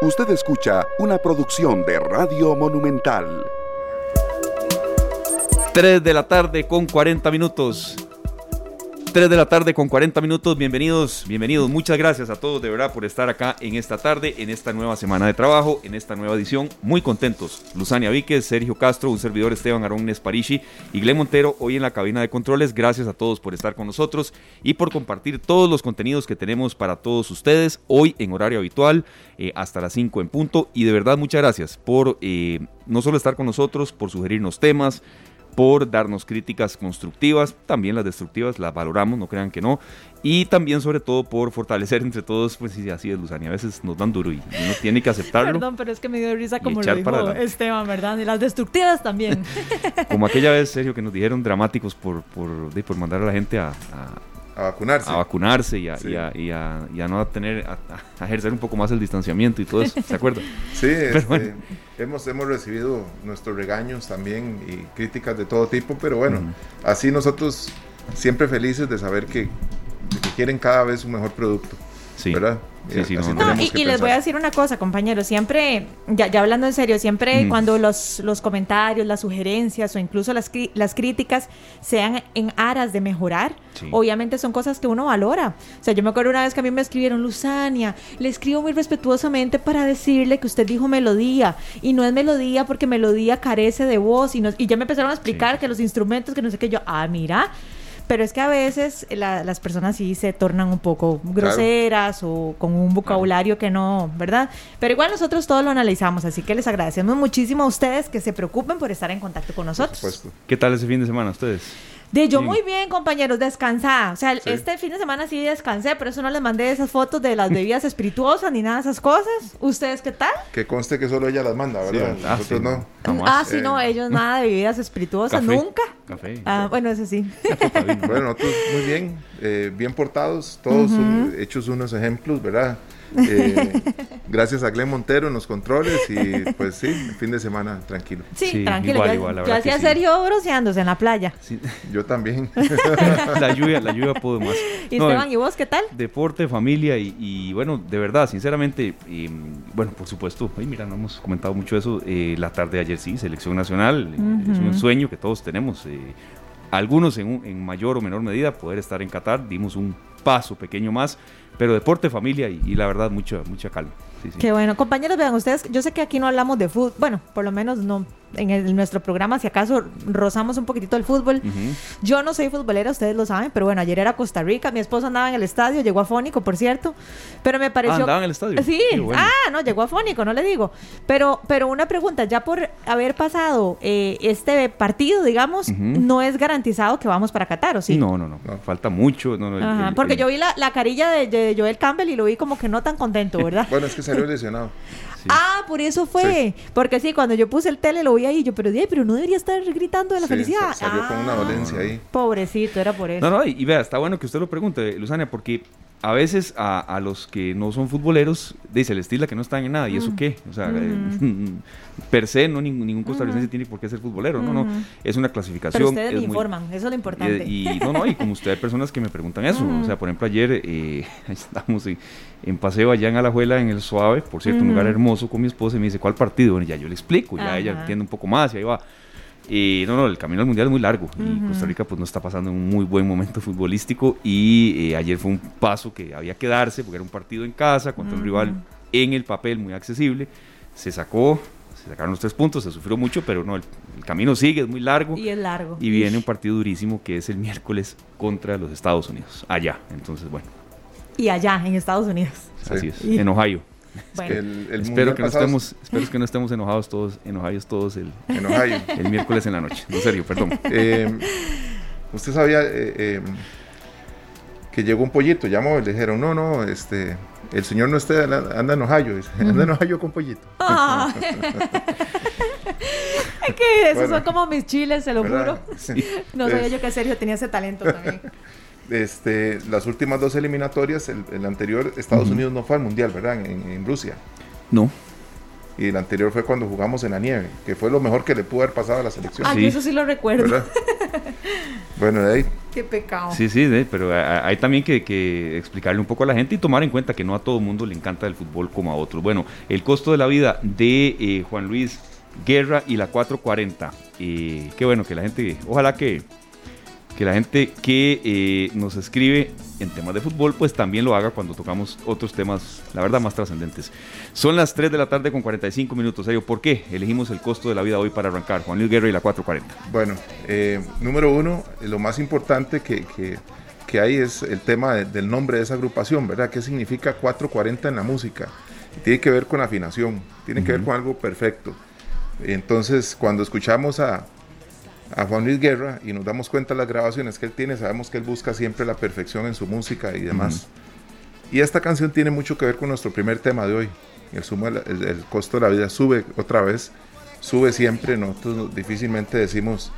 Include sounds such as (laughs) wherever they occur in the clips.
Usted escucha una producción de Radio Monumental. 3 de la tarde con 40 minutos. 3 de la tarde con 40 minutos. Bienvenidos, bienvenidos. Muchas gracias a todos de verdad por estar acá en esta tarde, en esta nueva semana de trabajo, en esta nueva edición. Muy contentos. Luzania Víquez, Sergio Castro, un servidor Esteban Arón Nesparishi y Glen Montero hoy en la cabina de controles. Gracias a todos por estar con nosotros y por compartir todos los contenidos que tenemos para todos ustedes hoy en horario habitual eh, hasta las 5 en punto. Y de verdad muchas gracias por eh, no solo estar con nosotros, por sugerirnos temas por darnos críticas constructivas, también las destructivas las valoramos, no crean que no, y también sobre todo por fortalecer entre todos, pues sí, así es Luzania, a veces nos dan duro y uno tiene que aceptarlo. Perdón, pero es que me dio risa como lo dijo Esteban, ¿verdad? Y las destructivas también. (laughs) como aquella vez, serio, que nos dijeron dramáticos por, por, por mandar a la gente a a vacunarse. A vacunarse y a, y a, y a, y a no tener, a, ejercer un poco más el distanciamiento y todo eso, ¿se acuerdan? Sí, (laughs) este, hemos, hemos recibido nuestros regaños también y críticas de todo tipo, pero bueno, así nosotros siempre felices de saber que, que quieren cada vez un mejor producto. Sí. ¿Verdad? Y, les voy a decir una cosa, compañeros, siempre, ya, hablando en serio, siempre mm. cuando los, los comentarios, las sugerencias o incluso las, las críticas sean en aras de mejorar, obviamente son cosas que uno valora. O sea, yo me acuerdo una vez que a mí me escribieron, Luzania, le escribo muy respetuosamente para decirle que usted dijo melodía y no es melodía porque melodía carece de voz y, y ya me empezaron a explicar que los instrumentos, que no sé qué, yo, ah, mira pero es que a veces las personas sí se tornan un poco groseras o con un vocabulario que no, ¿verdad? Pero igual nosotros todo lo analizamos, así que les agradecemos muchísimo a ustedes que se preocupen por estar en contacto con nosotros. ¿Qué tal ese fin de semana ustedes? De yo muy bien, compañeros, descansada. O sea, este fin de semana sí descansé, pero eso no les mandé esas fotos de las bebidas espirituosas ni nada de esas cosas. ¿Ustedes qué tal? Que conste que solo ella las manda, ¿verdad? Ah, Nosotros no. Ah, sí, no, eh. ellos nada de bebidas espirituosas, nunca. Café. Ah, bueno, eso sí. bueno, nosotros muy bien, eh, bien portados, todos hechos unos ejemplos, ¿verdad? Eh, gracias a Glenn Montero en los controles y pues sí, fin de semana tranquilo. Sí, tranquilo. yo, hacía Sergio bronceándose en la playa. Yo también. (laughs) (laughs) la lluvia, la lluvia pudo más. ¿Y Esteban, y vos qué tal? Deporte, familia y, bueno, de verdad, sinceramente, bueno, por supuesto, ay, mira, no hemos comentado mucho eso, eh, la tarde de ayer sí, selección nacional, es un sueño que todos tenemos. Eh, algunos en, en mayor o menor medida poder estar en Qatar, dimos un paso pequeño más pero deporte, familia y, la verdad, mucha, mucha calma. Qué bueno. Compañeros, vean ustedes, yo sé que aquí no hablamos de fútbol, bueno, por lo menos no en, nuestro programa, si acaso rozamos un poquitito el fútbol. Yo no soy futbolera, ustedes lo saben, pero bueno, ayer era Costa Rica, mi esposo andaba en el estadio, llegó a Fónico, por cierto, pero me pareció... Ah, andaba en el estadio. Sí, ah, no, llegó a Fónico, no le digo. Pero, pero una pregunta, ya por haber pasado eh, este partido, digamos, no es garantizado que vamos para Qatar, ¿o sí? No, no, no, falta mucho. porque yo vi la, la carilla de, de, Joel Campbell y lo vi como que no tan contento, ¿verdad? (laughs) bueno, es que salió (laughs) lesionado. Ah, por eso fue. Porque sí, cuando yo puse el tele lo vi ahí yo, pero, pero no debería estar gritando de la felicidad. Salió con una dolencia ahí. Pobrecito, era por eso. No, no, y, vea, está bueno que usted lo pregunte, Luzania, porque a veces a, los que no son futboleros, dice el estilo que no están en nada, ¿y eso qué? O sea, eh, (laughs) per se, no ningún, ningún costarricense tiene por qué ser futbolero, no, no, es una clasificación. Pero ustedes me informan, eso es lo importante. Y, no, no, y como usted hay personas que me preguntan eso, o sea, por ejemplo, ayer eh, (laughs) estamos en, paseo allá en Alajuela, en el Suave, por cierto, un lugar hermoso con mi esposa, y me dice, ¿cuál partido? Bueno, ya yo le explico, ya ella entiende un poco más, y ahí va. Y no, no, el camino al mundial es muy largo y Costa Rica pues no está pasando un muy buen momento (laughs) futbolístico y eh, ayer fue un paso que había que darse porque era un partido en casa contra un rival en el papel muy accesible. Se sacó, se sacaron los tres puntos, se sufrió mucho, pero no, el, camino sigue, es muy largo. Y es largo. Y viene un partido durísimo que es el miércoles contra los Estados Unidos, allá. Entonces, bueno. Y allá, en Estados Unidos. Así es, en Ohio. (laughs) espero, que no estemos, espero que no estemos enojados todos, enojados todos el, el miércoles en la noche. No, serio, perdón. (laughs) Eh, usted sabía eh, em, que llegó un pollito, llamó y le dijeron, no, no, este, el señor no está, anda en Ohio, anda en Ohio con pollito. (laughs) Es que esos son como mis chiles, se lo juro. No sabía yo que Sergio tenía ese talento también este, las últimas dos eliminatorias, el, anterior, Estados Unidos no fue al Mundial, ¿verdad? En, Rusia. No. Y el anterior fue cuando jugamos en la nieve, que fue lo mejor que le pudo haber pasado a la selección. Ah, sí. eso sí lo recuerdo. (laughs) bueno, ahí. Qué pecado. Sí, sí, pero hay también que, explicarle un poco a la gente y tomar en cuenta que no a todo mundo le encanta el fútbol como a otros. Bueno, el costo de la vida de eh, Juan Luis Guerra y la 440. Eh, qué bueno que la gente, ojalá que que la gente que eh, nos escribe en temas de fútbol, pues también lo haga cuando tocamos otros temas, la verdad, más trascendentes. Son las 3 de la tarde con 45 minutos. ¿Por qué elegimos el costo de la vida hoy para arrancar? Juan Luis Guerra y la 440. Bueno, eh, número uno, lo más importante que, que, hay es el tema del nombre de esa agrupación, ¿verdad? ¿Qué significa 440 en la música? Tiene que ver con afinación, tiene que ver con algo perfecto. Entonces, cuando escuchamos a, a Juan Luis Guerra y nos damos cuenta de las grabaciones que él tiene, sabemos que él busca siempre la perfección en su música y demás. Y esta canción tiene mucho que ver con nuestro primer tema de hoy. El, sumo, el, costo de la vida sube otra vez, sube siempre. Nosotros difícilmente decimos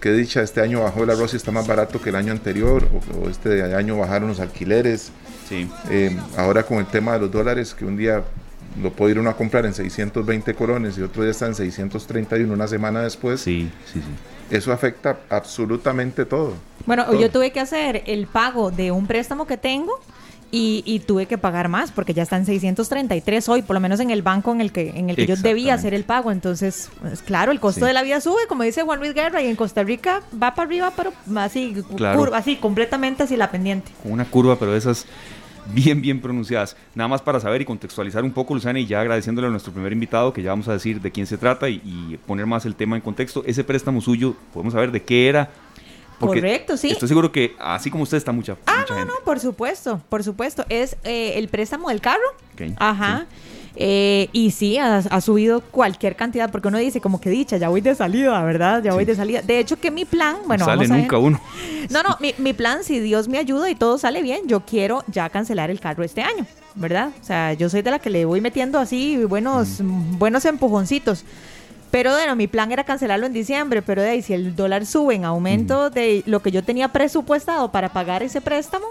que dicha este año bajó el arroz y está más barato que el año anterior, o, este año bajaron los alquileres. Sí. Eh, ahora con el tema de los dólares, que un día lo puede ir uno a comprar en 620 colones y otro día está en 631 una semana después. Sí, sí, sí eso afecta absolutamente todo. Bueno, yo tuve que hacer el pago de un préstamo que tengo y, tuve que pagar más porque ya están 633 hoy, por lo menos en el banco en el que en el que yo debía hacer el pago. Entonces, pues, claro, el costo de la vida sube, como dice Juan Luis Guerra, y en Costa Rica va para arriba, pero así, curva, así, completamente así la pendiente. Una curva, pero esas bien, bien pronunciadas. Nada más para saber y contextualizar un poco, Luzana, y ya agradeciéndole a nuestro primer invitado, que ya vamos a decir de quién se trata y, poner más el tema en contexto. Ese préstamo suyo, podemos saber de qué era. Correcto, sí. Estoy seguro que así como usted está mucha, ah, no, no, por supuesto, por supuesto. Es eh, el préstamo del carro. Ajá. Eh, y sí, ha, subido cualquier cantidad, porque uno dice, como que dicha, ya voy de salida, ¿verdad? Ya voy de salida. De hecho, que mi plan, bueno, no sale nunca uno. (laughs) No, no, mi, mi, plan, si Dios me ayuda y todo sale bien, yo quiero ya cancelar el carro este año, ¿verdad? O sea, yo soy de la que le voy metiendo así buenos, buenos empujoncitos. Pero bueno, mi plan era cancelarlo en diciembre, pero de ahí si el dólar sube en aumento de lo que yo tenía presupuestado para pagar ese préstamo,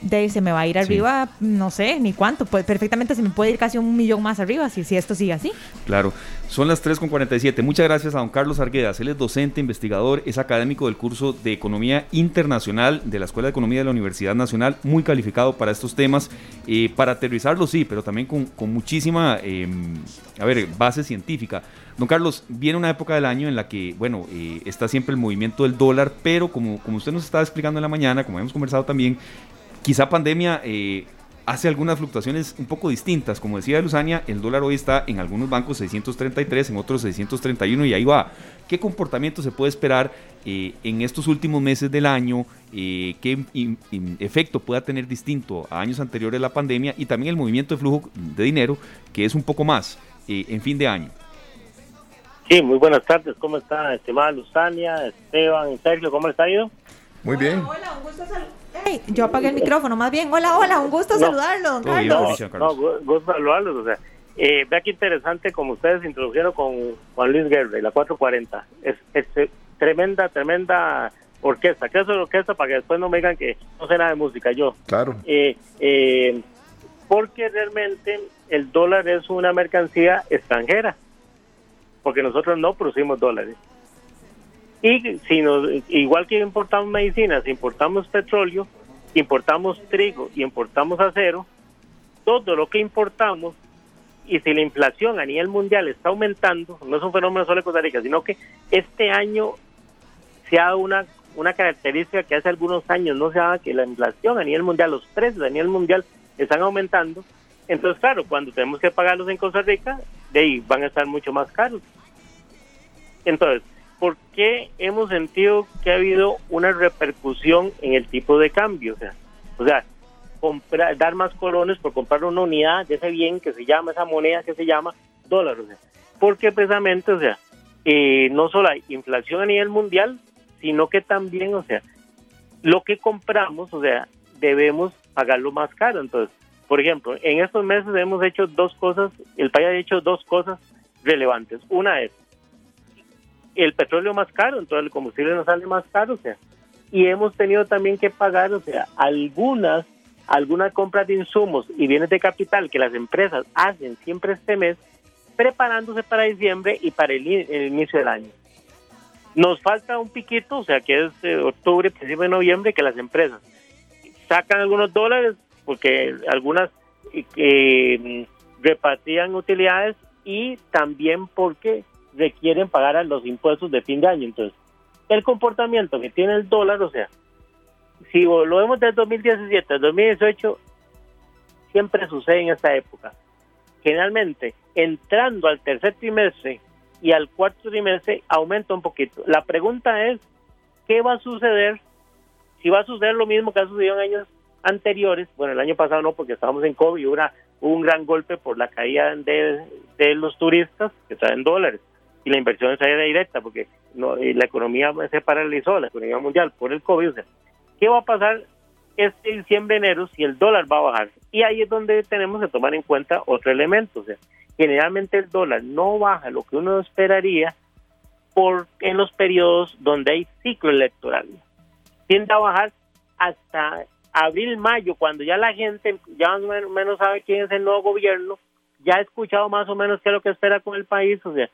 de se me va a ir arriba, no sé ni cuánto, pues perfectamente se me puede ir casi un millón más arriba si, si esto sigue así. Claro, son las 3.47. Muchas gracias a don Carlos Arguedas. Él es docente, investigador, es académico del curso de Economía Internacional de la Escuela de Economía de la Universidad Nacional, muy calificado para estos temas, eh, para aterrizarlo sí, pero también con, muchísima, em, a ver, base científica. Don Carlos, viene una época del año en la que, bueno, eh, está siempre el movimiento del dólar, pero como, como usted nos estaba explicando en la mañana, como hemos conversado también, Quizá pandemia eh, hace algunas fluctuaciones un poco distintas. Como decía Luzania, el dólar hoy está en algunos bancos 633, en otros 631 y ahí va. ¿Qué comportamiento se puede esperar eh, en estos últimos meses del año? Eh, ¿Qué efecto pueda tener distinto a años anteriores a la pandemia? Y también el movimiento de flujo de dinero, que es un poco más en fin de año. Sí, muy buenas tardes. ¿Cómo está, estimada Luzania, Esteban, Sergio? ¿Cómo está ido? Muy bien. Hola, un gusto yo apagué el micrófono, más bien. Hola, hola, un gusto saludarlo, don Carlos. No, gusto saludarlos. O sea, eh, vea qué interesante como ustedes introdujeron con Juan Luis Guerra y la 440. Es, es, tremenda, tremenda orquesta. ¿Qué es orquesta? Para que después no me digan que no sé nada de música. Yo. Claro. Eh, eh, porque realmente el dólar es una mercancía extranjera. Porque nosotros no producimos dólares. Y si nos, igual que importamos medicinas, importamos petróleo, importamos trigo y importamos acero, todo lo que importamos, y si la inflación a nivel mundial está aumentando, no es un fenómeno solo de Costa Rica, sino que este año se ha dado una, una característica que hace algunos años no se daba, que la inflación a nivel mundial, los precios a nivel mundial están aumentando. Entonces, claro, cuando tenemos que pagarlos en Costa Rica, de van a estar mucho más caros. Entonces, ¿por qué hemos sentido que ha habido una repercusión en el tipo de cambio? O sea, o sea comprar, dar más colones por comprar una unidad de ese bien que se llama, esa moneda que se llama dólar. O sea, porque precisamente, o sea, eh, no solo hay inflación a nivel mundial, sino que también, o sea, lo que compramos, o sea, debemos pagarlo más caro. Entonces, por ejemplo, en estos meses hemos hecho dos cosas, el país ha hecho dos cosas relevantes. Una es el petróleo más caro, entonces el combustible nos sale más caro, o sea, y hemos tenido también que pagar, o sea, algunas algunas compras de insumos y bienes de capital que las empresas hacen siempre este mes, preparándose para diciembre y para el, inicio del año. Nos falta un piquito, o sea, que es eh, octubre, principio de noviembre, que las empresas sacan algunos dólares porque algunas eh, repartían utilidades y también porque requieren pagar a los impuestos de fin de año. Entonces, el comportamiento que tiene el dólar, o sea, si lo vemos desde 2017 al 2018, siempre sucede en esta época. Generalmente, entrando al tercer trimestre y al cuarto trimestre, aumenta un poquito. La pregunta es, ¿qué va a suceder? Si va a suceder lo mismo que ha sucedido en años anteriores, bueno, el año pasado no, porque estábamos en COVID hubo, un gran golpe por la caída de, de los turistas que traen dólares y la inversión de directa, porque no, la economía se paralizó, la economía mundial por el COVID. O sea, ¿Qué va a pasar este diciembre, enero, si el dólar va a bajar? Y ahí es donde tenemos que tomar en cuenta otro elemento. O sea, generalmente el dólar no baja lo que uno esperaría por, en los periodos donde hay ciclo electoral. Tiende a bajar hasta abril, mayo, cuando ya la gente ya más o menos sabe quién es el nuevo gobierno, ya ha escuchado más o menos qué es lo que espera con el país, o sea,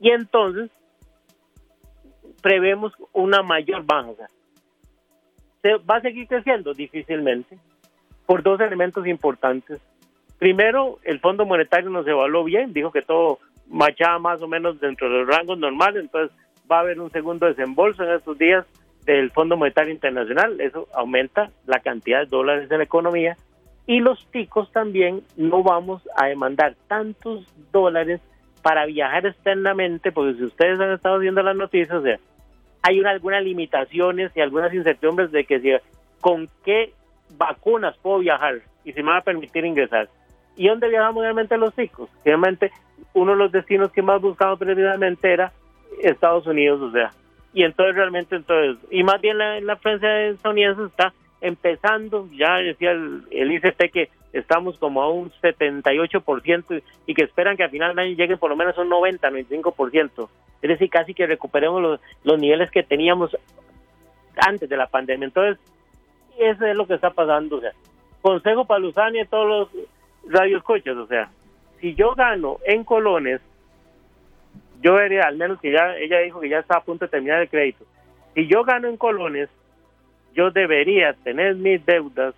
y entonces prevemos una mayor baja. ¿Se va a seguir creciendo? Difícilmente, por dos elementos importantes. Primero, el Fondo Monetario nos evaluó bien, dijo que todo machaba más o menos dentro de los rangos normales, entonces va a haber un segundo desembolso en estos días del Fondo Monetario Internacional, eso aumenta la cantidad de dólares de la economía y los ticos también no vamos a demandar tantos dólares para viajar externamente, porque si ustedes han estado viendo las noticias, hay una, algunas limitaciones y algunas incertidumbres de que con qué vacunas puedo viajar y si me va a permitir ingresar. ¿Y dónde viajamos realmente los chicos? Realmente uno de los destinos que más buscamos previamente era Estados Unidos, o sea, y entonces realmente entonces, y más bien la, la estadounidense está empezando, ya decía el, el ICT que estamos como a un 78% y que esperan que al final del año lleguen por lo menos a un 90, 95%. Es decir, casi que recuperemos los, los niveles que teníamos antes de la pandemia. Entonces, eso es lo que está pasando. O sea, consejo para Luzania y todos los radioescuchas. O sea, si yo gano en colones, yo vería, al menos que ya ella dijo que ya está a punto de terminar el crédito. Si yo gano en colones, yo debería tener mis deudas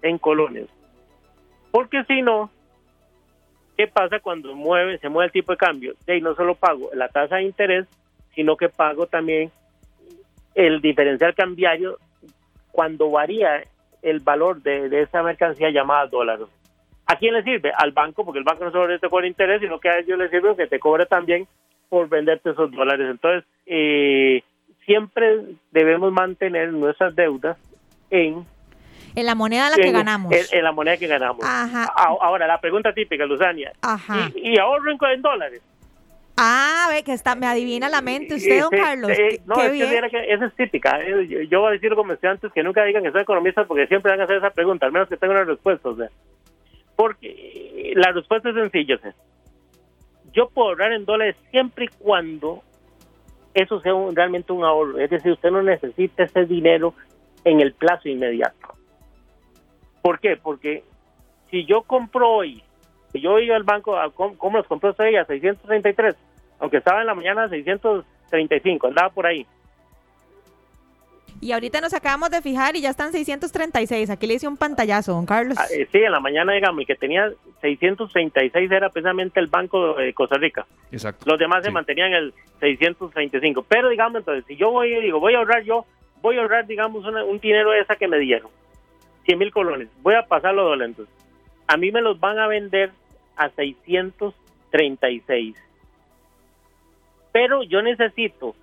en colones. Porque si no, ¿qué pasa cuando mueve, se mueve el tipo de cambio? Ahí no solo pago la tasa de interés, sino que pago también el diferencial cambiario cuando varía el valor de, esa mercancía llamada dólar. ¿A quién le sirve? Al banco, porque el banco no solo te cobra interés, sino que a ellos les sirve que te cobre también por venderte esos dólares. Entonces, eh, siempre debemos mantener nuestras deudas en en la moneda en la que ganamos. En, la moneda que ganamos. Ahora, la pregunta típica, Luzania. Ajá. ¿Y, ahorro en, dólares? Ah, ve que está, me adivina la mente usted, don Carlos. no, es que esa es típica. Eh, yo, voy a decir como estudiantes que nunca digan que soy economista porque siempre van a hacer esa pregunta, al menos que tengan una respuesta. O sea, porque la respuesta es sencilla. yo puedo ahorrar en dólares siempre y cuando eso sea realmente un ahorro. Es decir, usted no necesita ese dinero en el plazo inmediato. ¿Por qué? Porque si yo compro hoy, si yo iba al banco, ¿cómo, los compró usted a 633? Aunque estaba en la mañana a 635, andaba por ahí. Y ahorita nos acabamos de fijar y ya están 636. Aquí le hice un pantallazo, don Carlos. Ah, eh, sí, en la mañana, digamos, y que tenía 636 era precisamente el Banco de Costa Rica. Exacto. Los demás se mantenían en el 635. Pero, digamos, entonces, si yo voy y digo, voy a ahorrar yo, voy a ahorrar, digamos, un dinero esa que me dieron. 100 mil colones. Voy a pasarlo dólares. A mí me los van a vender a 636. Pero yo necesito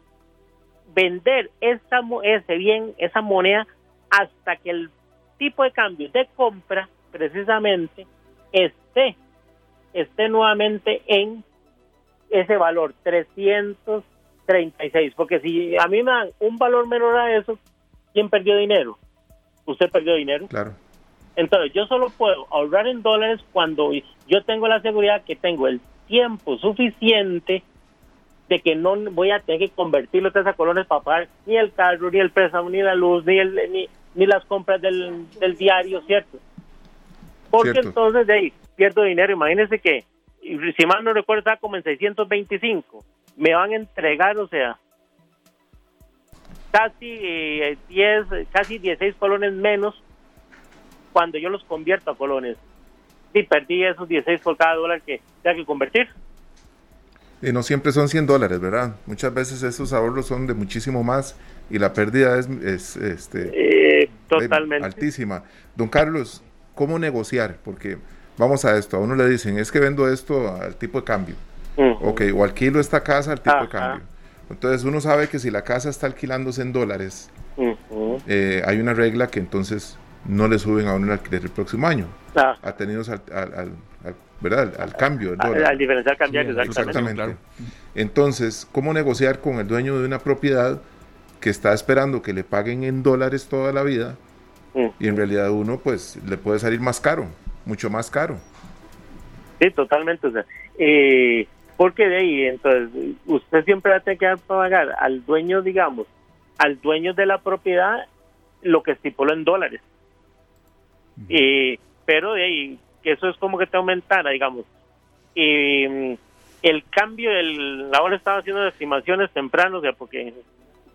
vender esa, ese bien, esa moneda, hasta que el tipo de cambio de compra precisamente esté, esté nuevamente en ese valor, 336. Porque si a mí me dan un valor menor a eso, ¿quién perdió dinero? Usted perdió dinero. Claro. Entonces, yo solo puedo ahorrar en dólares cuando yo tengo la seguridad que tengo el tiempo suficiente de que no voy a tener que convertirlo en a colones para pagar ni el carro, ni el préstamo, ni la luz, ni el, ni, las compras del, diario, ¿cierto? Porque entonces de ahí pierdo dinero. Imagínense que, si mal no recuerdo, está como en 625. Me van a entregar, o sea, casi 10, casi 16 colones menos cuando yo los convierto a colones. Y perdí esos 16 por cada dólar que tengo que convertir. Y no siempre son 100 dólares, ¿verdad? Muchas veces esos ahorros son de muchísimo más y la pérdida es, es este, eh, totalmente altísima. Don Carlos, ¿cómo negociar? Porque vamos a esto, a uno le dicen, es que vendo esto al tipo de cambio. Ok, o alquilo esta casa al tipo de cambio. Entonces uno sabe que si la casa está alquilándose en dólares, eh, hay una regla que entonces no le suben a uno el alquiler el próximo año. Ah. Atenidos al, al ¿verdad? Al, cambio del Al, diferencial cambiario, exactamente. Entonces, ¿cómo negociar con el dueño de una propiedad que está esperando que le paguen en dólares toda la vida y en realidad uno pues le puede salir más caro, mucho más caro? Sí, totalmente. O sea, eh, porque de ahí, entonces, usted siempre va a tener que pagar al dueño, digamos, al dueño de la propiedad lo que estipuló en dólares. Eh, pero de ahí, que eso es como que te aumentara, digamos. Y mm, el cambio, el, ahora estaba haciendo estimaciones temprano, o sea, porque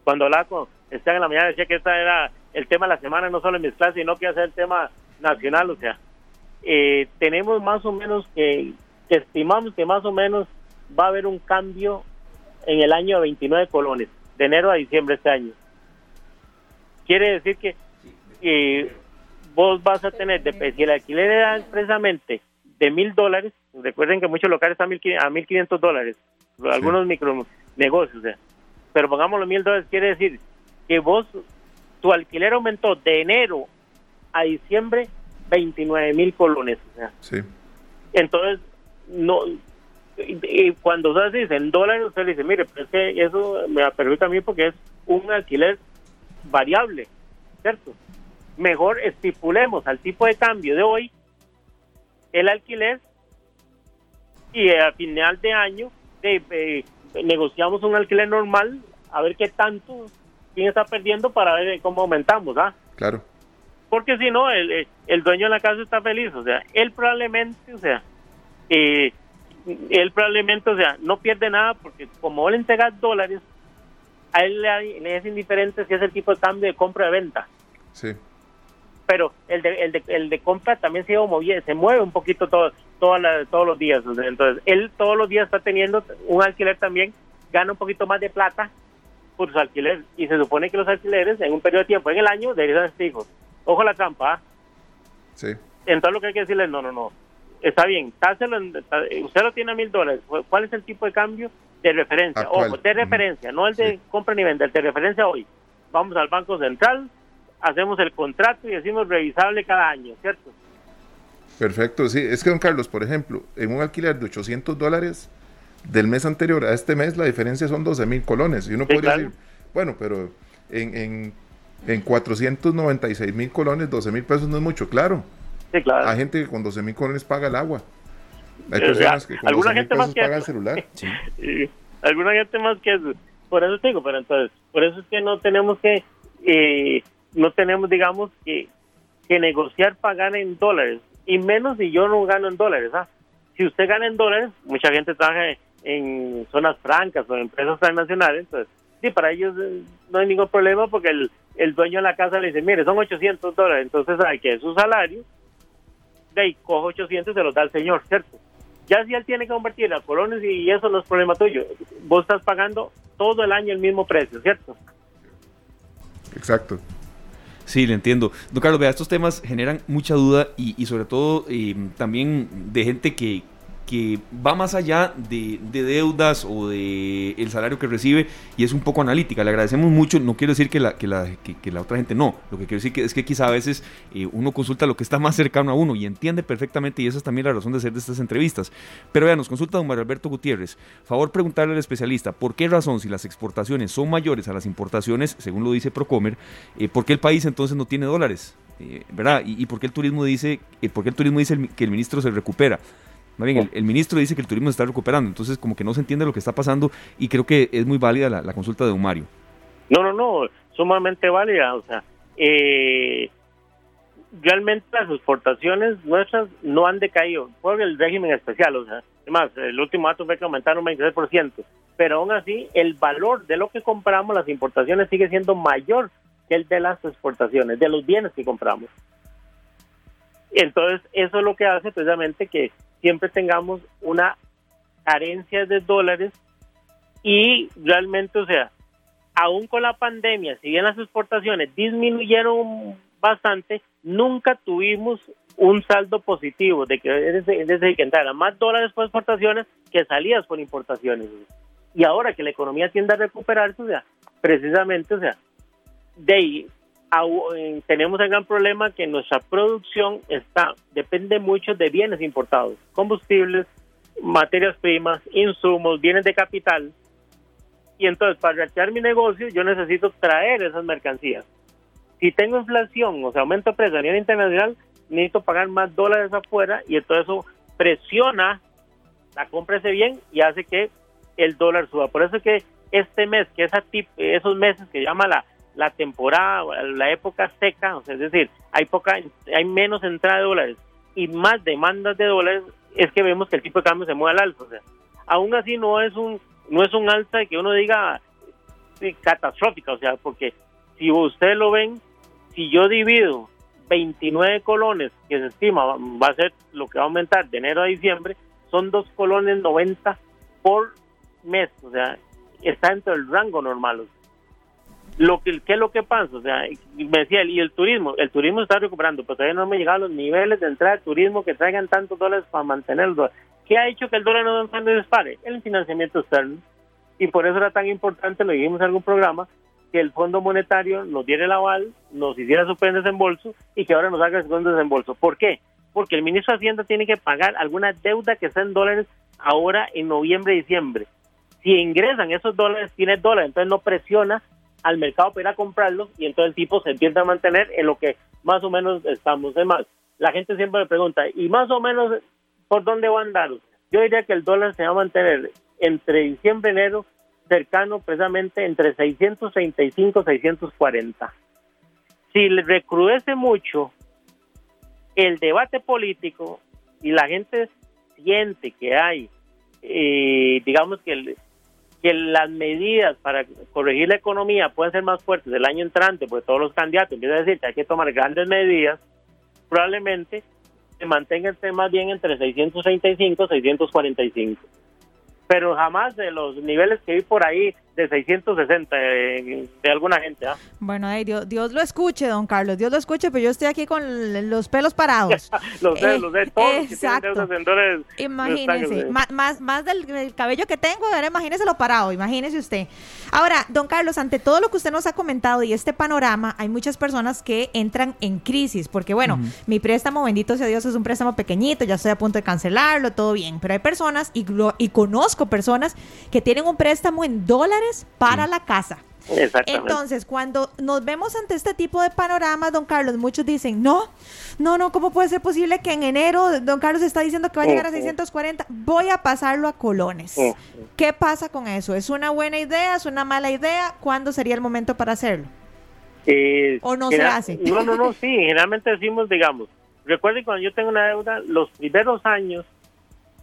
cuando hablaba con Esteban en la mañana decía que ese era el tema de la semana, no solo en mis clases, sino que hacer el tema nacional, o sea, eh, tenemos más o menos que, estimamos que más o menos va a haber un cambio en el año 29 colones, de enero a diciembre este año. Quiere decir que eh, vos vas a tener, de, si el alquiler era expresamente de mil dólares, recuerden que muchos locales están a mil quinientos dólares, algunos micro negocios, pero pongamos los mil dólares, quiere decir que vos, tu alquiler aumentó de enero a diciembre 29 mil colones. sí. Entonces, no cuando usted dice en dólares, usted dice, mire, pero es que eso me permite a mí porque es un alquiler variable, ¿cierto? mejor estipulemos al tipo de cambio de hoy el alquiler y a final de año negociamos un alquiler normal a ver qué tanto quién está perdiendo para ver cómo aumentamos, ¿ah? Claro. Porque si no, el, el dueño de la casa está feliz, o sea, él probablemente, o sea, eh, él probablemente, o sea, no pierde nada porque como él entrega dólares, a él le, le es indiferente si es el tipo de cambio de compra o de venta. Sí pero el de, el de, el de compra también se, mueve, se mueve un poquito todo, todos los días. Entonces, él todos los días está teniendo un alquiler también, gana un poquito más de plata por su alquiler. Y se supone que los alquileres en un periodo de tiempo, en el año, deberían ser fijos. Ojo la trampa. ¿ah? Sí. Entonces lo que hay que decirle, no, no, no. Está bien, usted lo tiene a mil dólares. ¿Cuál es el tipo de cambio de referencia? Ojo, de referencia, no el de compra ni venta, el de referencia hoy. Vamos al Banco Central, hacemos el contrato y decimos revisable cada año, ¿cierto? Perfecto, sí. Es que, don Carlos, por ejemplo, en un alquiler de 800 dólares del mes anterior a este mes, la diferencia son 12 mil colones. Y uno podría decir, bueno, pero en, en, en 496 mil colones, 12 mil pesos no es mucho, claro. Sí, claro. Hay gente que con 12 mil colones paga el agua. Hay personas que con 12 mil pesos pagan el celular. (laughs) Sí. Alguna gente más que eso. Por eso te digo, pero entonces, por eso es que no tenemos que eh, no tenemos, digamos, que, que negociar pagar en dólares, y menos si yo no gano en dólares. ¿ah? Si usted gana en dólares, mucha gente trabaja en zonas francas o en empresas transnacionales, entonces, sí, para ellos eh, no hay ningún problema porque el, el dueño de la casa le dice, mire, son 800 dólares, entonces hay que su salario, de ahí cojo 800 y se los da el señor, ¿cierto? Ya si él tiene que convertir a colones y eso no es problema tuyo, vos estás pagando todo el año el mismo precio, ¿cierto? Exacto. Sí, le entiendo. Don Carlos, vea, estos temas generan mucha duda y, sobre todo eh, también de gente que, que va más allá de, deudas o de el salario que recibe y es un poco analítica. Le agradecemos mucho, no quiero decir que la, que la, que, la otra gente no, lo que quiero decir que es que quizá a veces eh, uno consulta lo que está más cercano a uno y entiende perfectamente y esa es también la razón de hacer de estas entrevistas. Pero vean, nos consulta don Mario Alberto Gutiérrez. Favor preguntarle al especialista, ¿por qué razón si las exportaciones son mayores a las importaciones, según lo dice Procomer, eh, por qué el país entonces no tiene dólares? Eh, ¿Verdad? Y, y, por qué el turismo dice, por qué el turismo dice que el ministro se recupera. Más bien, el, ministro dice que el turismo se está recuperando, entonces como que no se entiende lo que está pasando y creo que es muy válida la, consulta de don Mario. No, no, no, sumamente válida. O sea, eh, realmente las exportaciones nuestras no han decaído por el régimen especial. O sea, además, el último dato fue que aumentaron un 23%. Pero aún así, el valor de lo que compramos, las importaciones, sigue siendo mayor que el de las exportaciones, de los bienes que compramos. Entonces, eso es lo que hace precisamente que siempre tengamos una carencia de dólares y realmente, o sea, aún con la pandemia, si bien las exportaciones disminuyeron bastante, nunca tuvimos un saldo positivo de que desde, que entraran más dólares por exportaciones que salidas por importaciones. Y ahora que la economía tiende a recuperarse, o sea, precisamente, o sea, de tenemos el gran problema que nuestra producción está depende mucho de bienes importados, combustibles, materias primas, insumos, bienes de capital. Y entonces, para reactivar mi negocio, yo necesito traer esas mercancías. Si tengo inflación, o sea, aumento de precio a nivel internacional, necesito pagar más dólares afuera y entonces eso presiona la compra ese bien y hace que el dólar suba. Por eso es que este mes, que esa esos meses que llama la, la temporada, la época seca, o sea, es decir, hay poca, hay menos entrada de dólares y más demandas de dólares, es que vemos que el tipo de cambio se mueve al alza. O sea, aún así no es un no es un alza que uno diga catastrófica, o sea, porque si ustedes lo ven, si yo divido 29 colones, que se estima va a ser lo que va a aumentar de enero a diciembre, son dos colones 90 por mes, o sea, está dentro del rango normal. Lo que, ¿Qué es lo que pasa? O sea, me decía, y el turismo, el turismo está recuperando, pero todavía no me llegado a los niveles de entrada de turismo que traigan tantos dólares para mantener el dólar. ¿Qué ha hecho que el dólar no se dispare? El financiamiento externo. Y por eso era tan importante, lo dijimos en algún programa, que el Fondo Monetario nos diera el aval, nos hiciera su desembolso y que ahora nos haga el segundo desembolso. ¿Por qué? Porque el ministro de Hacienda tiene que pagar alguna deuda que está en dólares ahora en noviembre y diciembre. Si ingresan esos dólares, tiene dólares, entonces no presiona al mercado para ir a comprarlos y entonces el tipo se empieza a mantener en lo que más o menos estamos. Además, la gente siempre me pregunta, ¿y más o menos por dónde va a andar? Yo diría que el dólar se va a mantener entre diciembre y enero cercano precisamente entre 635 y 640. Si le recrudece mucho el debate político y la gente siente que hay, eh, digamos que el, que las medidas para corregir la economía pueden ser más fuertes el año entrante, porque todos los candidatos empiezan a decir que hay que tomar grandes medidas, probablemente se mantenga el tema bien entre 635 y 645 pero jamás de los niveles que vi por ahí de 660 de, alguna gente. ¿ah? Bueno, Dios, Dios, lo escuche, don Carlos, Dios lo escuche, pero yo estoy aquí con los pelos parados. (laughs) los de, los de todos exacto. Imagínese, más, más, del, cabello que tengo, ahora imagínese lo parado, imagínese usted. Ahora, don Carlos, ante todo lo que usted nos ha comentado y este panorama, hay muchas personas que entran en crisis, porque bueno, mi préstamo, bendito sea Dios, es un préstamo pequeñito, ya estoy a punto de cancelarlo, todo bien, pero hay personas, y, y conozco personas que tienen un préstamo en dólares para la casa. Entonces, cuando nos vemos ante este tipo de panoramas, don Carlos, muchos dicen, no, no, no, ¿cómo puede ser posible que en enero don Carlos está diciendo que va a llegar a 640? Voy a pasarlo a colones. ¿Qué pasa con eso? ¿Es una buena idea? ¿Es una mala idea? ¿Cuándo sería el momento para hacerlo? Eh, ¿O no se hace? No, no, no, (laughs) sí, generalmente decimos, digamos, recuerden cuando yo tengo una deuda, los primeros años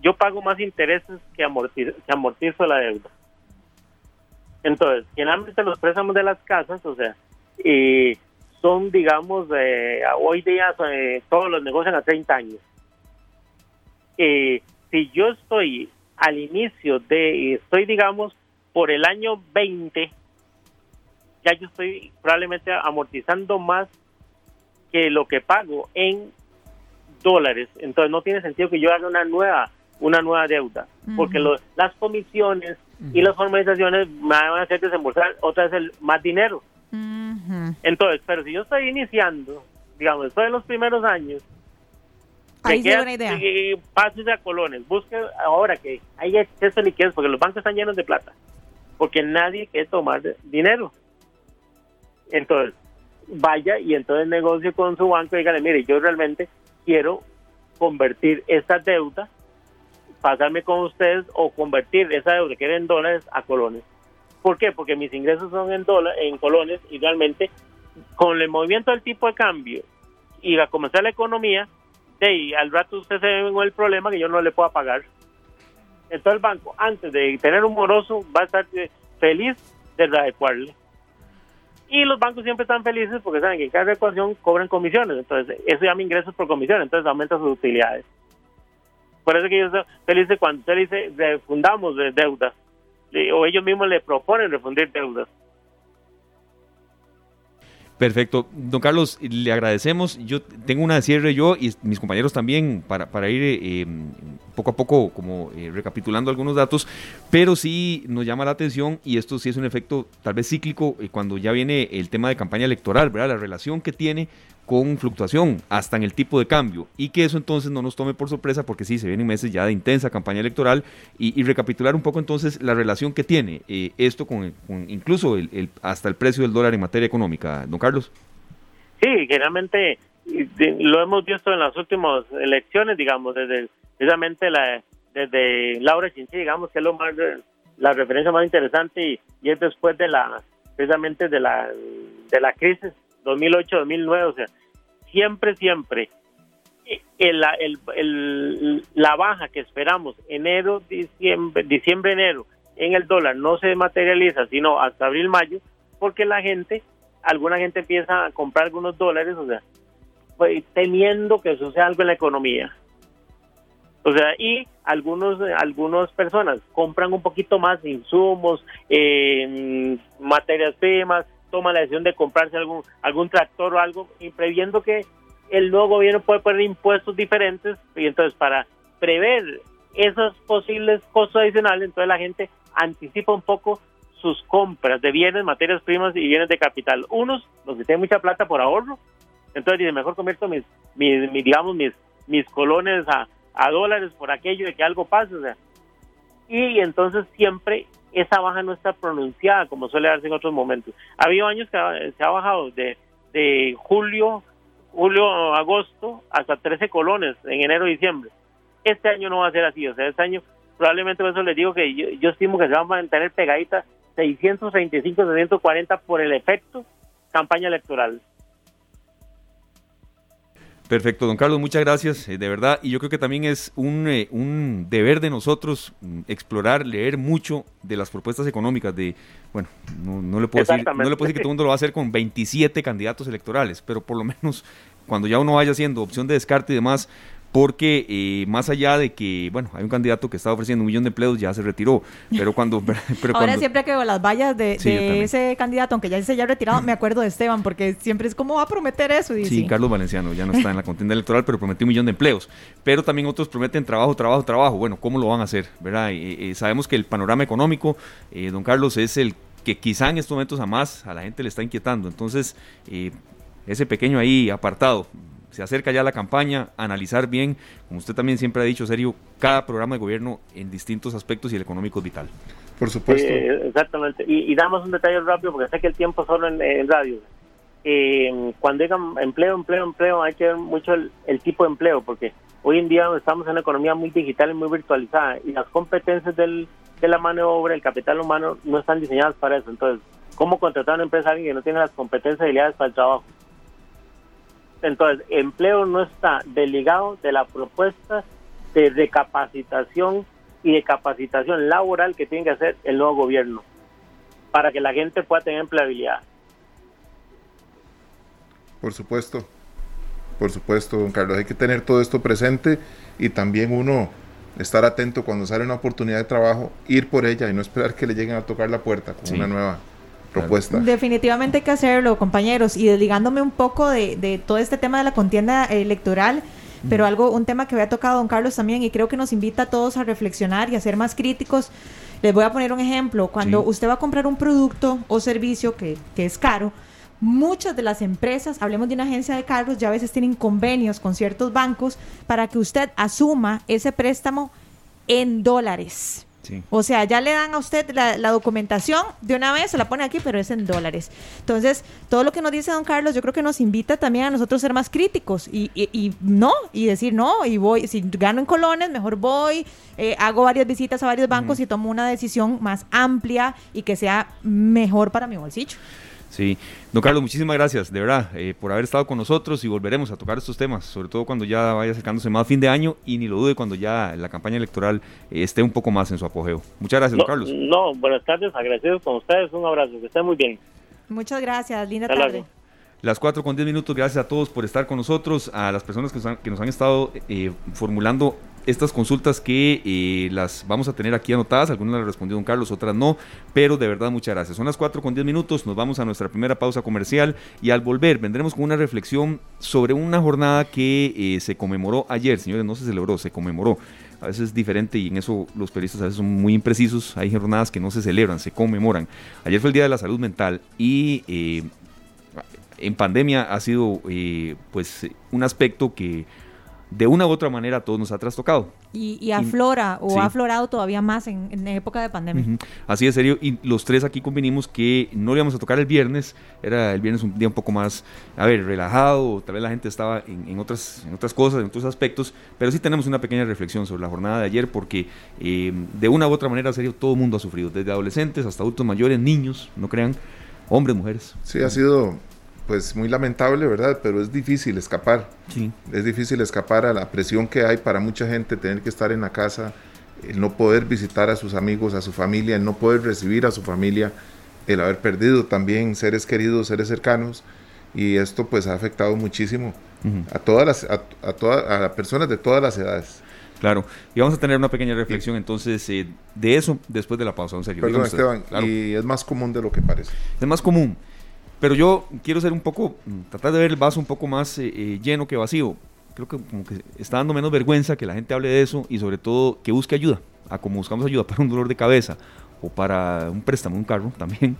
yo pago más intereses que, amortizo, que amortizo la deuda. Entonces, generalmente los préstamos de las casas, o sea, y son, digamos, hoy día eh, todos los negocian a 30 años. si yo estoy al inicio de, estoy, digamos, por el año 20, ya yo estoy probablemente amortizando más que lo que pago en dólares. Entonces no tiene sentido que yo haga una nueva una nueva deuda, porque las comisiones y las formalizaciones me van a hacer desembolsar otra vez el, más dinero. Entonces, pero si yo estoy iniciando, digamos, después de los primeros años, Ahí sí una idea. pases a colones, busque ahora que hay exceso de liquidez, porque los bancos están llenos de plata, porque nadie quiere tomar dinero. Entonces, vaya y entonces negocie con su banco y dígale, mire, yo realmente quiero convertir esta deuda pasarme con ustedes o convertir esa deuda que era en dólares a colones. ¿Por qué? Porque mis ingresos son en dólares, en colones y realmente con el movimiento del tipo de cambio y a comenzar la economía, y al rato usted se ve con el problema que yo no le puedo pagar. Entonces el banco, antes de tener un moroso, va a estar eh, feliz de adecuarle. Y los bancos siempre están felices porque saben que cada recuación cobran comisiones. Entonces, eso llama ingresos por comisión. Entonces, aumenta sus utilidades. Por eso que yo de cuando usted dice refundamos de deudas. O ellos mismos le proponen refundir deudas. Perfecto. Don Carlos, le agradecemos. Yo tengo una cierre yo y mis compañeros también para, para ir eh, poco a poco como eh, recapitulando algunos datos, pero sí nos llama la atención y esto sí es un efecto tal vez cíclico eh, cuando ya viene el tema de campaña electoral, ¿verdad? La relación que tiene con fluctuación hasta en el tipo de cambio y que eso entonces no nos tome por sorpresa porque sí, se vienen meses ya de intensa campaña electoral y, recapitular un poco entonces la relación que tiene eh, esto con, incluso el, hasta el precio del dólar en materia económica. Don Carlos. Sí, generalmente lo hemos visto en las últimas elecciones, digamos, desde precisamente desde Laura Chinchi, digamos, que es lo más, la referencia más interesante y, y es después de la, precisamente de la, de la crisis 2008-2009, o sea, siempre, siempre eh, el, el, la baja que esperamos enero, diciembre, diciembre, enero en el dólar no se materializa sino hasta abril, mayo, porque la gente, alguna gente empieza a comprar algunos dólares, o sea, pues, temiendo que sea algo en la economía. O sea, y algunos, algunas personas compran un poquito más insumos, eh, materias primas, toma la decisión de comprarse algún, algún tractor o algo, previendo que el nuevo gobierno puede poner impuestos diferentes, y entonces para prever esos posibles costos adicionales, entonces la gente anticipa un poco sus compras de bienes, materias primas y bienes de capital. Unos, los que tienen mucha plata por ahorro, entonces dice, mejor convierto mis, mis, digamos, mis, mis colones a, a dólares por aquello de que algo pase, o sea. Y entonces siempre esa baja no está pronunciada como suele darse en otros momentos. Ha habido años que se ha bajado de, de julio, julio, agosto, hasta 13 colones en enero diciembre. Este año no va a ser así, o sea, este año probablemente por eso les digo que yo, estimo que se va a mantener pegadita 635, 640 por el efecto campaña electoral. Perfecto, don Carlos, muchas gracias, eh, de verdad. Y yo creo que también es un, eh, un deber de nosotros mm, explorar, leer mucho de las propuestas económicas de, bueno, no, le puedo decir, no le puedo decir que todo el mundo lo va a hacer con 27 candidatos electorales, pero por lo menos cuando ya uno vaya haciendo opción de descarte y demás, porque eh, más allá de que, bueno, hay un candidato que está ofreciendo un millón de empleos, ya se retiró, pero cuando... (laughs) Pero Ahora siempre que veo las vallas de, ese candidato, aunque ya se haya retirado, me acuerdo de Esteban, porque siempre es como va a prometer eso. Y sí, Carlos Valenciano ya no está en la contienda electoral, pero prometió un millón de empleos. Pero también otros prometen trabajo, trabajo, trabajo. Bueno, ¿cómo lo van a hacer? ¿verdad? sabemos que el panorama económico, eh, don Carlos, es el que quizá en estos momentos a más a la gente le está inquietando. Entonces, eh, ese pequeño ahí apartado, se acerca ya la campaña, analizar bien, como usted también siempre ha dicho, serio, cada programa de gobierno en distintos aspectos y el económico es vital. Por supuesto. exactamente. Y, damos un detalle rápido porque sé que el tiempo solo en, radio. Eh, cuando digan empleo, empleo, empleo, hay que ver mucho el, tipo de empleo, porque hoy en día estamos en una economía muy digital y muy virtualizada y las competencias del, de la mano de obra, el capital humano, no están diseñadas para eso. Entonces, ¿cómo contratar a una empresa a alguien que no tiene las competencias y habilidades para el trabajo? Entonces, empleo no está desligado de la propuesta de recapacitación y de capacitación laboral que tiene que hacer el nuevo gobierno para que la gente pueda tener empleabilidad. Por supuesto, por supuesto, don Carlos, hay que tener todo esto presente y también uno estar atento cuando sale una oportunidad de trabajo, ir por ella y no esperar que le lleguen a tocar la puerta con una nueva propuesta. Definitivamente hay que hacerlo, compañeros. Y desligándome un poco de, todo este tema de la contienda electoral, pero algo, un tema que había tocado don Carlos también y creo que nos invita a todos a reflexionar y a ser más críticos. Les voy a poner un ejemplo. Cuando usted va a comprar un producto o servicio que, que es caro, muchas de las empresas, hablemos de una agencia de carros, ya a veces tienen convenios con ciertos bancos para que usted asuma ese préstamo en dólares. O sea, ya le dan a usted la, documentación de una vez, se la pone aquí, pero es en dólares. Entonces, todo lo que nos dice don Carlos, yo creo que nos invita también a nosotros a ser más críticos y, y, no, y decir no, y voy, si gano en colones, mejor voy, eh, hago varias visitas a varios bancos y tomo una decisión más amplia y que sea mejor para mi bolsillo. Sí, don Carlos, muchísimas gracias, de verdad, eh, por haber estado con nosotros y volveremos a tocar estos temas, sobre todo cuando ya vaya acercándose más fin de año y ni lo dude cuando ya la campaña electoral eh, esté un poco más en su apogeo. Muchas gracias, don Carlos. No, buenas tardes, agradecidos con ustedes, un abrazo, que estén muy bien. Muchas gracias, linda tarde. Las 4 con 10 minutos, gracias a todos por estar con nosotros, a las personas que nos han, que nos han estado eh, formulando estas consultas que eh, las vamos a tener aquí anotadas, algunas las respondió don Carlos, otras no, pero de verdad muchas gracias. Son las 4 con 10 minutos, nos vamos a nuestra primera pausa comercial y al volver vendremos con una reflexión sobre una jornada que eh, se conmemoró ayer, señores, no se celebró, se conmemoró. A veces es diferente y en eso los periodistas a veces son muy imprecisos. Hay jornadas que no se celebran, se conmemoran. Ayer fue el Día de la Salud Mental y eh, en pandemia ha sido pues un aspecto que de una u otra manera a todos nos ha trastocado. Y, aflora, o ha aflorado todavía más en, época de pandemia. Así de serio, y los tres aquí convinimos que no le íbamos a tocar el viernes, era el viernes un día un poco más, a ver, relajado, tal vez la gente estaba en, otras, en otras cosas, en otros aspectos, pero sí tenemos una pequeña reflexión sobre la jornada de ayer, porque eh, de una u otra manera, serio, todo el mundo ha sufrido, desde adolescentes hasta adultos mayores, niños, no crean, hombres, mujeres. Sí, ha sido pues muy lamentable, ¿verdad? Pero es difícil escapar. Sí. Es difícil escapar a la presión que hay para mucha gente, tener que estar en la casa, el no poder visitar a sus amigos, a su familia, el no poder recibir a su familia, el haber perdido también seres queridos, seres cercanos. Y esto pues ha afectado muchísimo a todas las, a, a las personas de todas las edades. Claro, y vamos a tener una pequeña reflexión entonces eh, de eso después de la pausa, en serio. Perdón, Esteban, y es más común de lo que parece. Es más común. Pero yo quiero ser un poco, mm, tratar de ver el vaso un poco más eh, eh, lleno que vacío. Creo que como que está dando menos vergüenza que la gente hable de eso y sobre todo que busque ayuda, a como buscamos ayuda (laughs) para un dolor de cabeza o para un préstamo, un carro también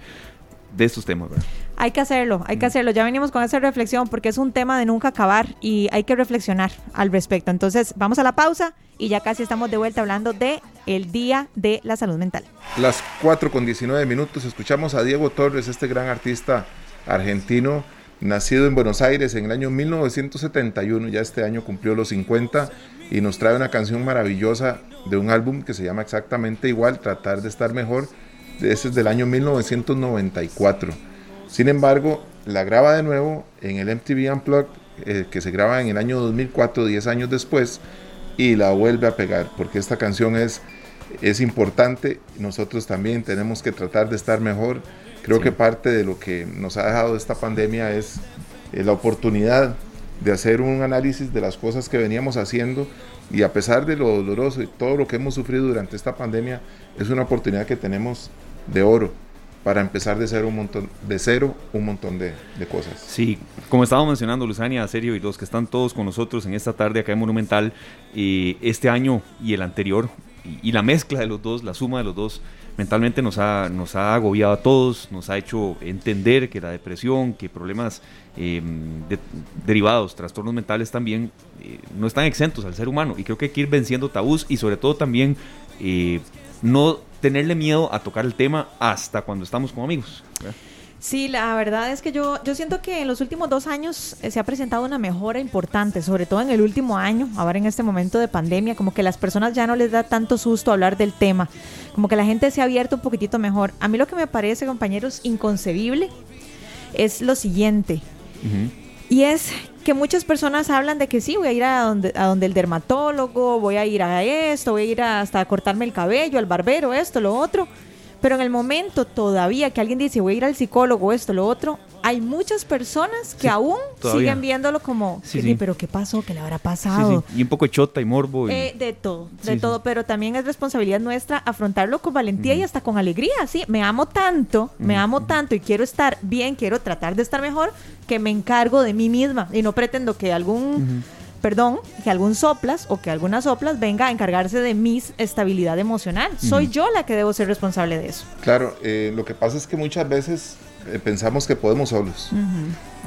de estos temas. Hay que hacerlo, hay que mm. hacerlo. Ya venimos con esa reflexión porque es un tema de nunca acabar y hay que reflexionar al respecto. Entonces, vamos a la pausa y ya casi estamos de vuelta hablando de el Día de la Salud Mental. Las 4 con 19 minutos escuchamos a Diego Torres, este gran artista argentino, nacido en Buenos Aires en el año 1971, ya este año cumplió los 50 y nos trae una canción maravillosa de un álbum que se llama exactamente igual, Tratar de estar mejor, ese es del año 1994. Sin embargo, la graba de nuevo en el MTV Unplugged, eh, que se graba en el año 2004, 10 años después, y la vuelve a pegar, porque esta canción es, es importante, nosotros también tenemos que tratar de estar mejor, Creo que parte de lo que nos ha dejado esta pandemia es eh, la oportunidad de hacer un análisis de las cosas que veníamos haciendo y a pesar de lo doloroso y todo lo que hemos sufrido durante esta pandemia, es una oportunidad que tenemos de oro para empezar de cero un montón, de cero un montón de, cosas. Sí, como estábamos mencionando, Luzania, serio, y los que están todos con nosotros en esta tarde acá en Monumental, eh, este año y el anterior, y, la mezcla de los dos, la suma de los dos, mentalmente nos ha, nos ha agobiado a todos, nos ha hecho entender que la depresión, que problemas em, derivados, trastornos mentales también, eh, no están exentos al ser humano. Y creo que hay que ir venciendo tabús y sobre todo también eh, no tenerle miedo a tocar el tema hasta cuando estamos con amigos. Sí, la verdad es que yo, yo siento que en los últimos dos años eh, se ha presentado una mejora importante, sobre todo en el último año, ahora en este momento de pandemia, como que las personas ya no les da tanto susto hablar del tema, como que la gente se ha abierto un poquitito mejor. A mí lo que me parece, compañeros, inconcebible es lo siguiente. Y es que muchas personas hablan de que sí, voy a ir a donde, a donde el dermatólogo, voy a ir a esto, voy a ir hasta a cortarme el cabello, al barbero, esto, lo otro. Pero en el momento todavía que alguien dice voy a ir al psicólogo, esto, lo otro, hay muchas personas que aún siguen viéndolo como, sí, pero ¿qué pasó? ¿Qué le habrá pasado? Y un poco chota y morbo. Eh, de todo, de todo, pero también es responsabilidad nuestra afrontarlo con valentía y hasta con alegría, sí, me amo tanto, me amo tanto y quiero estar bien, quiero tratar de estar mejor, que me encargo de mí misma y no pretendo que algún perdón, que algún soplas o que algunas soplas venga a encargarse de mi estabilidad emocional. Soy yo la que debo ser responsable de eso. Claro, eh, lo que pasa es que muchas veces eh, pensamos que podemos solos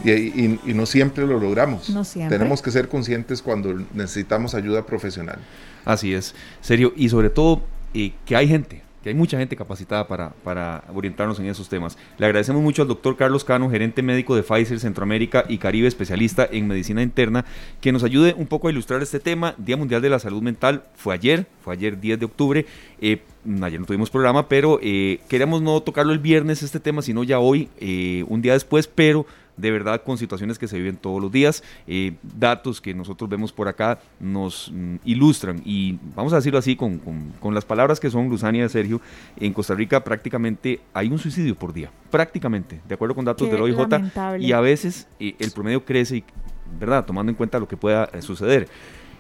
y, no siempre lo logramos. No siempre. Tenemos que ser conscientes cuando necesitamos ayuda profesional. Así es, serio, y sobre todo eh, que hay gente que hay mucha gente capacitada para, para orientarnos en esos temas. Le agradecemos mucho al doctor Carlos Cano, gerente médico de Pfizer Centroamérica y Caribe, especialista en medicina interna, que nos ayude un poco a ilustrar este tema. Día Mundial de la Salud Mental fue ayer, fue ayer 10 de octubre. Eh, ayer no tuvimos programa, pero eh, queríamos no tocarlo el viernes este tema, sino ya hoy, eh, un día después, pero de verdad con situaciones que se viven todos los días, eh, datos que nosotros vemos por acá nos mm, ilustran y vamos a decirlo así con, con, las palabras que son Luzania y Sergio, en Costa Rica prácticamente hay un suicidio por día, prácticamente, de acuerdo con datos del OIJ y a veces el promedio crece, y, ¿verdad? Tomando en cuenta lo que pueda suceder.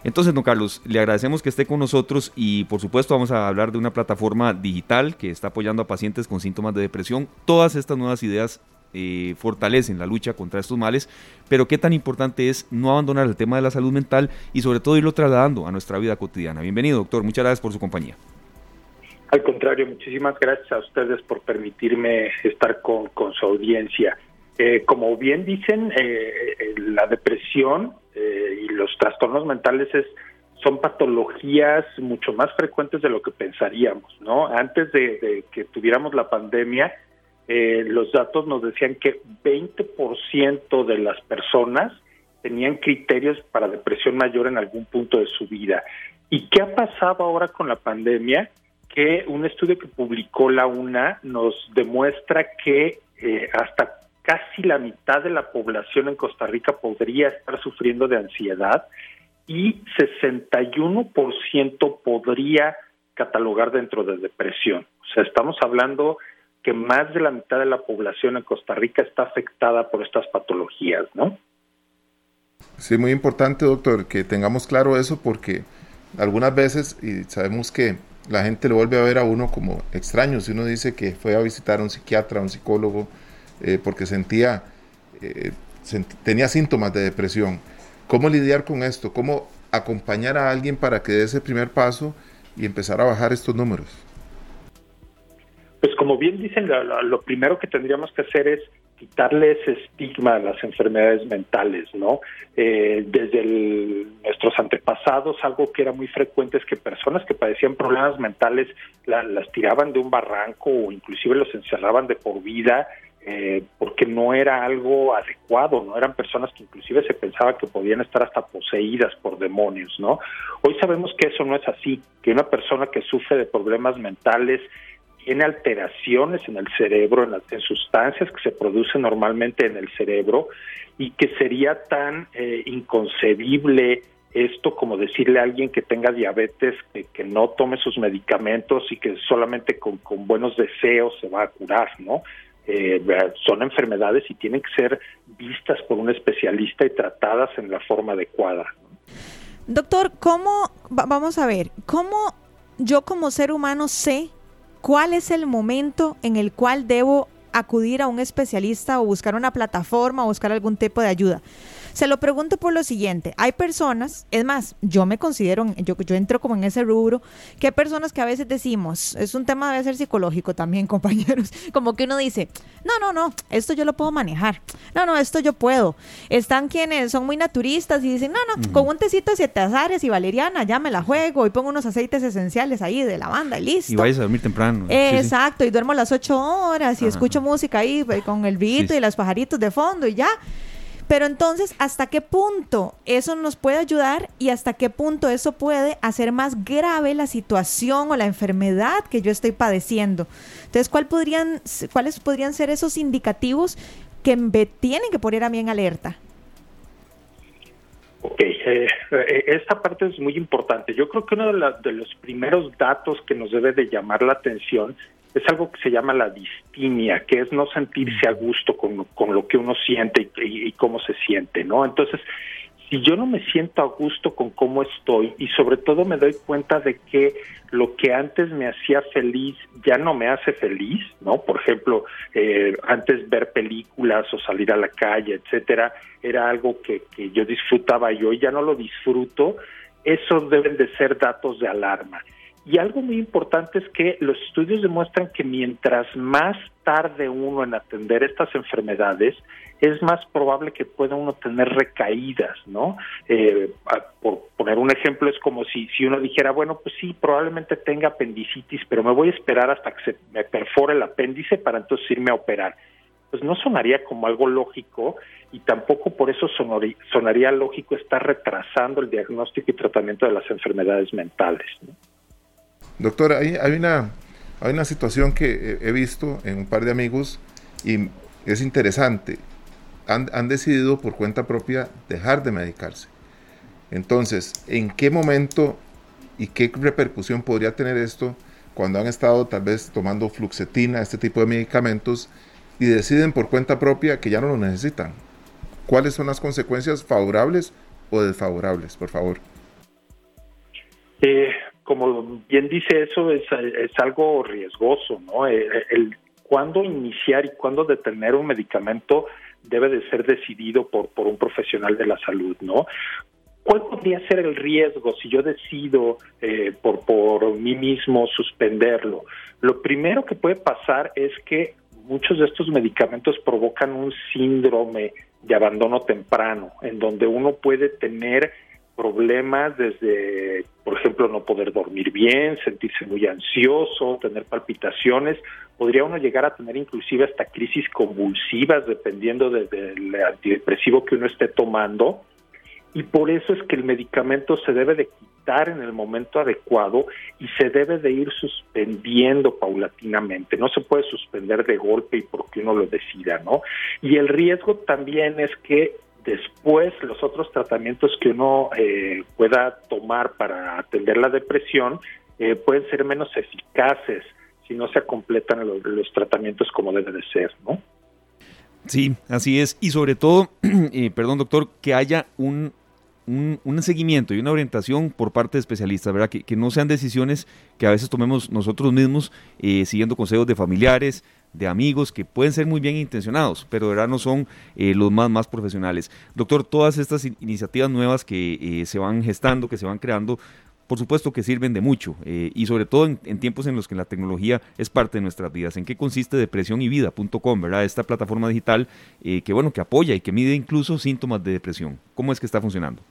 Entonces, don Carlos, le agradecemos que esté con nosotros y por supuesto vamos a hablar de una plataforma digital que está apoyando a pacientes con síntomas de depresión. Todas estas nuevas ideas eh, fortalecen la lucha contra estos males, pero qué tan importante es no abandonar el tema de la salud mental y sobre todo irlo trasladando a nuestra vida cotidiana. Bienvenido, doctor. Muchas gracias por su compañía. Al contrario, muchísimas gracias a ustedes por permitirme estar con, su audiencia. Eh, como bien dicen, eh, la depresión eh, y los trastornos mentales es son patologías mucho más frecuentes de lo que pensaríamos, ¿no? Antes de, que tuviéramos la pandemia, eh, los datos nos decían que 20% de las personas tenían criterios para depresión mayor en algún punto de su vida. ¿Y qué ha pasado ahora con la pandemia? Que un estudio que publicó la UNA nos demuestra que eh, hasta casi la mitad de la población en Costa Rica podría estar sufriendo de ansiedad y 61% podría catalogar dentro de depresión. O sea, estamos hablando que más de la mitad de la población en Costa Rica está afectada por estas patologías, ¿no? Sí, muy importante, doctor, que tengamos claro eso porque algunas veces, y sabemos que la gente lo vuelve a ver a uno como extraño, si uno dice que fue a visitar a un psiquiatra, a un psicólogo, eh, porque sentía, eh, tenía síntomas de depresión. ¿Cómo lidiar con esto? ¿Cómo acompañar a alguien para que dé ese primer paso y empezar a bajar estos números? Pues como bien dicen, lo, primero que tendríamos que hacer es quitarle ese estigma a las enfermedades mentales, ¿no? Eh, desde nuestros antepasados, algo que era muy frecuente es que personas que padecían problemas mentales las tiraban de un barranco o inclusive los encerraban de por vida eh, porque no era algo adecuado, no eran personas que inclusive se pensaba que podían estar hasta poseídas por demonios, ¿no? Hoy sabemos que eso no es así, que una persona que sufre de problemas mentales tiene alteraciones en el cerebro, en, las, sustancias que se producen normalmente en el cerebro, y que sería tan eh, inconcebible esto como decirle a alguien que tenga diabetes que, no tome sus medicamentos y que solamente con, con buenos deseos se va a curar, ¿no? Eh, son enfermedades y tienen que ser vistas por un especialista y tratadas en la forma adecuada. Doctor, ¿cómo, vamos a ver, cómo yo como ser humano sé cuál es el momento en el cual debo acudir a un especialista o buscar una plataforma o buscar algún tipo de ayuda? Se lo pregunto por lo siguiente, hay personas, es más, yo me considero, yo, yo entro como en ese rubro, que hay personas que a veces decimos, es un tema debe ser psicológico también, (laughs) compañeros, como que uno dice, no, no, no, esto yo lo puedo manejar, no, no, esto yo puedo. Están quienes son muy naturistas y dicen, no, no, con un tecito de siete azares y valeriana ya me la juego y pongo unos aceites esenciales ahí de lavanda y listo. Y vayas a dormir temprano. exacto, y duermo las ocho horas y escucho música ahí con el beat y los pajaritos de fondo y ya. Pero entonces, ¿hasta qué punto eso nos puede ayudar y hasta qué punto eso puede hacer más grave la situación o la enfermedad que yo estoy padeciendo? Entonces, ¿cuál podrían, ¿cuáles podrían ser esos indicativos que me tienen que poner a mí en alerta? Ok, eh, eh, esta parte es muy importante. Yo creo que uno de, de, los primeros datos que nos debe de llamar la atención es algo que se llama la distimia, que es no sentirse a gusto con, con lo que uno siente y, cómo se siente, ¿no? Entonces, si yo no me siento a gusto con cómo estoy y sobre todo me doy cuenta de que lo que antes me hacía feliz ya no me hace feliz, ¿no? Por ejemplo, eh, antes ver películas o salir a la calle, etcétera, era algo que, que yo disfrutaba y hoy ya no lo disfruto, esos deben de ser datos de alarma. Y algo muy importante es que los estudios demuestran que mientras más tarde uno en atender estas enfermedades, es más probable que pueda uno tener recaídas, ¿no? Eh, por poner un ejemplo, es como si, si uno dijera, bueno, pues sí, probablemente tenga apendicitis, pero me voy a esperar hasta que se me perfore el apéndice para entonces irme a operar. Pues no sonaría como algo lógico y tampoco por eso sonaría lógico estar retrasando el diagnóstico y tratamiento de las enfermedades mentales. ¿no? Doctor, hay, hay, una, hay una situación que he visto en un par de amigos y es interesante. Han, han decidido por cuenta propia dejar de medicarse. Entonces, ¿en qué momento y qué repercusión podría tener esto cuando han estado tal vez tomando fluxetina, este tipo de medicamentos, y deciden por cuenta propia que ya no lo necesitan? ¿Cuáles son las consecuencias favorables o desfavorables, por favor? Eh, como bien dice eso, es, algo riesgoso, ¿no? Eh, el, cuándo iniciar y cuándo detener un medicamento debe de ser decidido por, por un profesional de la salud, ¿no? ¿Cuál podría ser el riesgo si yo decido eh, por, por mí mismo suspenderlo? Lo primero que puede pasar es que muchos de estos medicamentos provocan un síndrome de abandono temprano, en donde uno puede tener problemas desde, por ejemplo, no poder dormir bien, sentirse muy ansioso, tener palpitaciones, podría uno llegar a tener inclusive hasta crisis convulsivas dependiendo del antidepresivo que uno esté tomando y por eso es que el medicamento se debe de quitar en el momento adecuado y se debe de ir suspendiendo paulatinamente. No se puede suspender de golpe y porque uno lo decida, ¿no? Y el riesgo también es que después los otros tratamientos que uno eh, pueda tomar para atender la depresión eh, pueden ser menos eficaces si no se completan los, los tratamientos como debe de ser, ¿no? Sí, así es. Y sobre todo, (clears throat) eh, perdón doctor, que haya un, un, seguimiento y una orientación por parte de especialistas, ¿verdad? Que, no sean decisiones que a veces tomemos nosotros mismos eh, siguiendo consejos de familiares, de amigos, que pueden ser muy bien intencionados, pero verdad no son eh, los más, más profesionales. Doctor, todas estas iniciativas nuevas que eh, se van gestando, que se van creando, por supuesto que sirven de mucho y sobre todo en, tiempos en los que la tecnología es parte de nuestras vidas. ¿En qué consiste depresionivida.com, verdad? Esta plataforma digital que bueno, que apoya y que mide incluso síntomas de depresión. ¿Cómo es que está funcionando?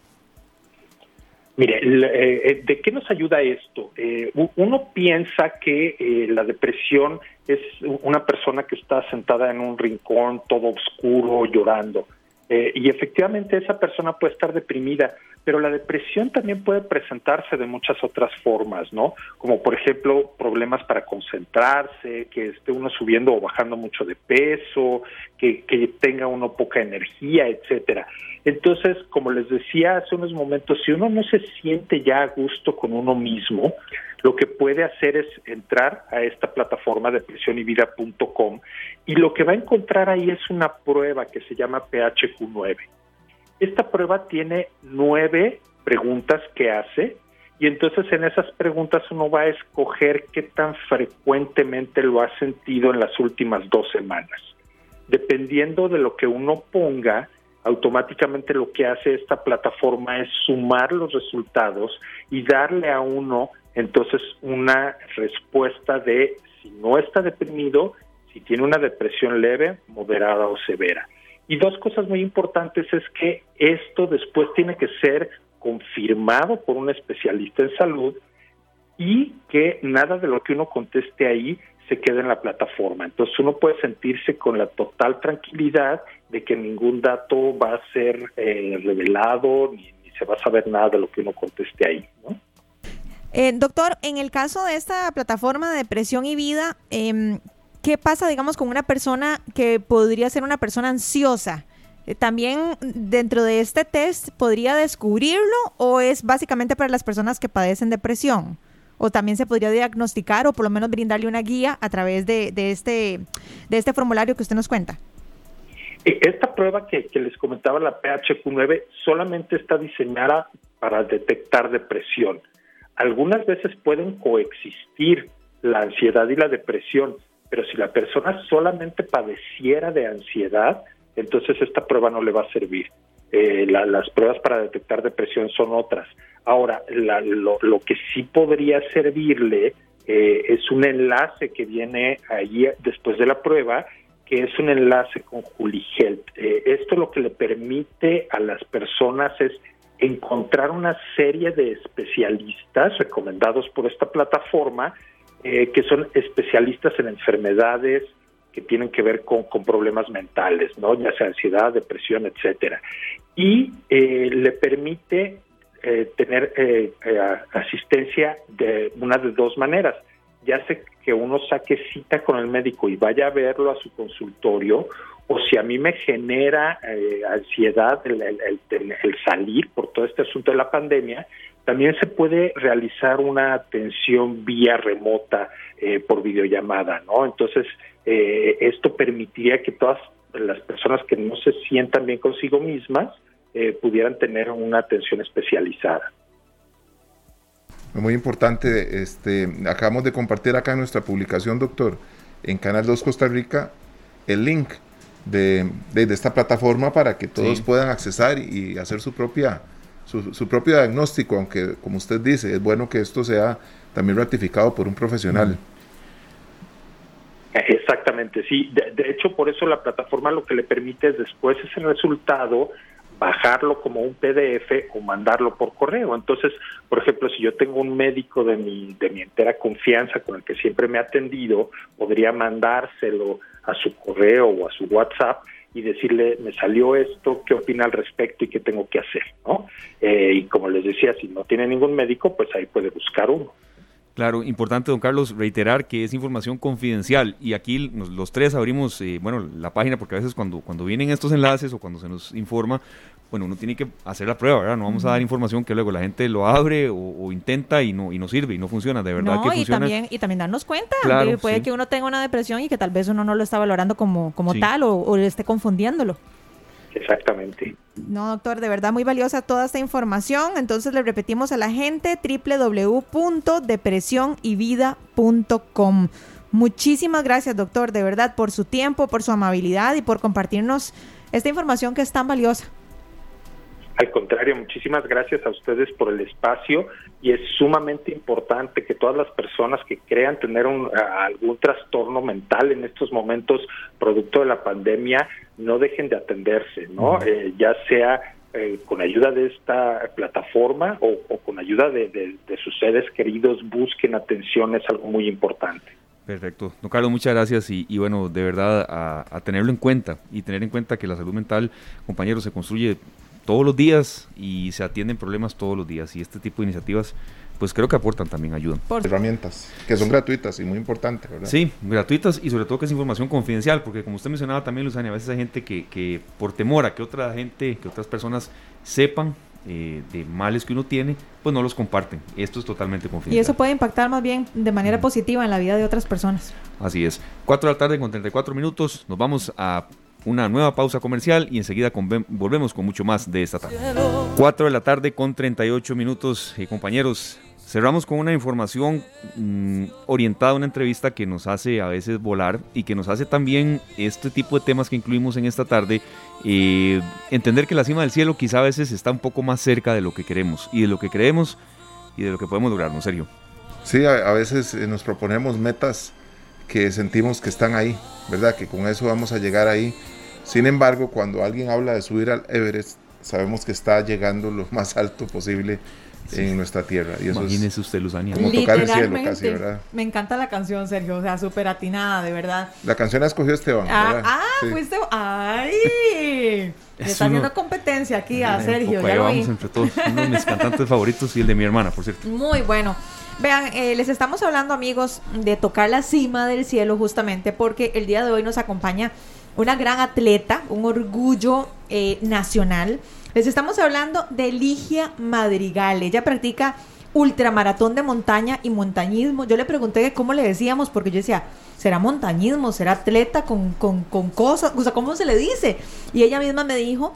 Mire, eh, eh, ¿de qué nos ayuda esto? Eh, uno piensa que la depresión es una persona que está sentada en un rincón, todo oscuro, llorando. Y efectivamente esa persona puede estar deprimida, pero la depresión también puede presentarse de muchas otras formas, ¿no? Como por ejemplo problemas para concentrarse, que esté uno subiendo o bajando mucho de peso, que, que tenga uno poca energía, etcétera. Entonces, como les decía hace unos momentos, si uno no se siente ya a gusto con uno mismo, lo que puede hacer es entrar a esta plataforma de y lo que va a encontrar ahí es una prueba que se llama PHQ9. Esta prueba tiene nueve preguntas que hace y entonces en esas preguntas uno va a escoger qué tan frecuentemente lo ha sentido en las últimas dos semanas. Dependiendo de lo que uno ponga, automáticamente lo que hace esta plataforma es sumar los resultados y darle a uno entonces una respuesta de si no está deprimido, si tiene una depresión leve, moderada o severa. Y dos cosas muy importantes es que esto después tiene que ser confirmado por un especialista en salud y que nada de lo que uno conteste ahí se quede en la plataforma. Entonces uno puede sentirse con la total tranquilidad de que ningún dato va a ser eh, revelado ni, se va a saber nada de lo que uno conteste ahí. Eh, doctor, en el caso de esta plataforma de depresión y vida, eh, ¿qué pasa, digamos, con una persona que podría ser una persona ansiosa? Eh, ¿También dentro de este test podría descubrirlo o es básicamente para las personas que padecen depresión? ¿O también se podría diagnosticar o por lo menos brindarle una guía a través de, este, de este formulario que usted nos cuenta? E, esta prueba que, que les comentaba, la PHQ9, solamente está diseñada para detectar depresión. Algunas veces pueden coexistir la ansiedad y la depresión, pero si la persona solamente padeciera de ansiedad, entonces esta prueba no le va a servir. Eh, las pruebas para detectar depresión son otras. Ahora, lo, que sí podría servirle eh, es un enlace que viene ahí después de la prueba, que es un enlace con Juligelt. Eh, esto lo que le permite a las personas es encontrar una serie de especialistas recomendados por esta plataforma eh, que son especialistas en enfermedades que tienen que ver con, problemas mentales, ¿no? ya sea ansiedad, depresión, etcétera. Y eh, le permite eh, tener eh, asistencia de una de dos maneras. Ya sé que uno saque cita con el médico y vaya a verlo a su consultorio, o si a mí me genera ansiedad el, el, salir por todo este asunto de la pandemia, también se puede realizar una atención vía remota por videollamada, ¿no? Entonces, esto permitiría que todas las personas que no se sientan bien consigo mismas eh, pudieran tener una atención especializada. Muy importante, este, acabamos de compartir acá en nuestra publicación, doctor, en Canal 2 Costa Rica, el link de, esta plataforma para que todos puedan accesar y, hacer su propia su, propio diagnóstico, aunque como usted dice, es bueno que esto sea también ratificado por un profesional. Exactamente, sí. De, hecho, por eso la plataforma lo que le permite es después ese resultado bajarlo como un PDF o mandarlo por correo. Entonces, por ejemplo, si yo tengo un médico de mi, de mi entera confianza con el que siempre me ha atendido, podría mandárselo a su correo o a su WhatsApp y decirle, me salió esto, qué opina al respecto y qué tengo que hacer, ¿no? Eh, y como les decía, si no tiene ningún médico, pues ahí puede buscar uno. Claro, importante, don Carlos, reiterar que es información confidencial y aquí los tres abrimos, eh, bueno, la página porque a veces cuando, cuando vienen estos enlaces o cuando se nos informa, bueno, uno tiene que hacer la prueba, ¿verdad? No vamos a dar información que luego la gente lo abre o, intenta y no, y no sirve y no funciona, de verdad que y También, y también darnos cuenta, claro, puede que uno tenga una depresión y que tal vez uno no lo está valorando como, como tal o, o esté confundiéndolo. Exactamente. No, doctor, de verdad muy valiosa toda esta información. Entonces le repetimos a la gente www.depresionhyvida.com. Muchísimas gracias, doctor, de verdad, por su tiempo, por su amabilidad y por compartirnos esta información que es tan valiosa. Al contrario, muchísimas gracias a ustedes por el espacio y es sumamente importante que todas las personas que crean tener un, algún trastorno mental en estos momentos producto de la pandemia no dejen de atenderse, ¿no? Eh, ya sea eh, con ayuda de esta plataforma o, con ayuda de, sus seres queridos busquen atención es algo muy importante. Perfecto. Don Carlos, muchas gracias y, bueno, de verdad a, a, tenerlo en cuenta y tener en cuenta que la salud mental, compañeros, se construye todos los días y se atienden problemas todos los días y este tipo de iniciativas pues creo que aportan también ayuda. Herramientas que son gratuitas y muy importantes, ¿verdad? Sí, gratuitas y sobre todo que es información confidencial, porque como usted mencionaba también, Luzania, a veces hay gente que, que por temor a que otra gente, que otras personas sepan eh, de males que uno tiene, pues no los comparten. Esto es totalmente confidencial. Y eso puede impactar más bien de manera positiva en la vida de otras personas. Así es. 4 de la tarde con 34 minutos. Nos vamos a una nueva pausa comercial y enseguida volvemos con mucho más de esta tarde. 4 de la tarde con 38 minutos, y eh, compañeros. Cerramos con una información mm, orientada a una entrevista que nos hace a veces volar y que nos hace también este tipo de temas que incluimos en esta tarde, eh, entender que la cima del cielo quizá a veces está un poco más cerca de lo que queremos y de lo que creemos y de lo que podemos lograr, ¿no? Serio. Sí, a, a veces eh, nos proponemos metas que sentimos que están ahí, ¿verdad? Que con eso vamos a llegar ahí sin embargo, cuando alguien habla de subir al Everest, sabemos que está llegando lo más alto posible en nuestra tierra. Y Imagínese usted, Luzania. Como tocar el cielo casi, ¿verdad? Me encanta la canción, Sergio, o sea, súper atinada, de verdad. La canción la escogió Esteban, Ah, ah fuiste... ¡Ay! (laughs) Le está haciendo competencia aquí a Sergio, ya lo vamos entre todos. Uno de mis cantantes favoritos y el de mi hermana, por cierto. Muy bueno. Vean, eh, les estamos hablando, amigos, de tocar la cima del cielo justamente porque el día de hoy nos acompaña una gran atleta, un orgullo eh, nacional. Les estamos hablando de Ligia Madrigal. Ella practica ultramaratón de montaña y montañismo. Yo le pregunté cómo le decíamos, porque yo decía, ¿será montañismo? ¿Será atleta con, con, con cosas? O sea, ¿cómo se le dice? Y ella misma me dijo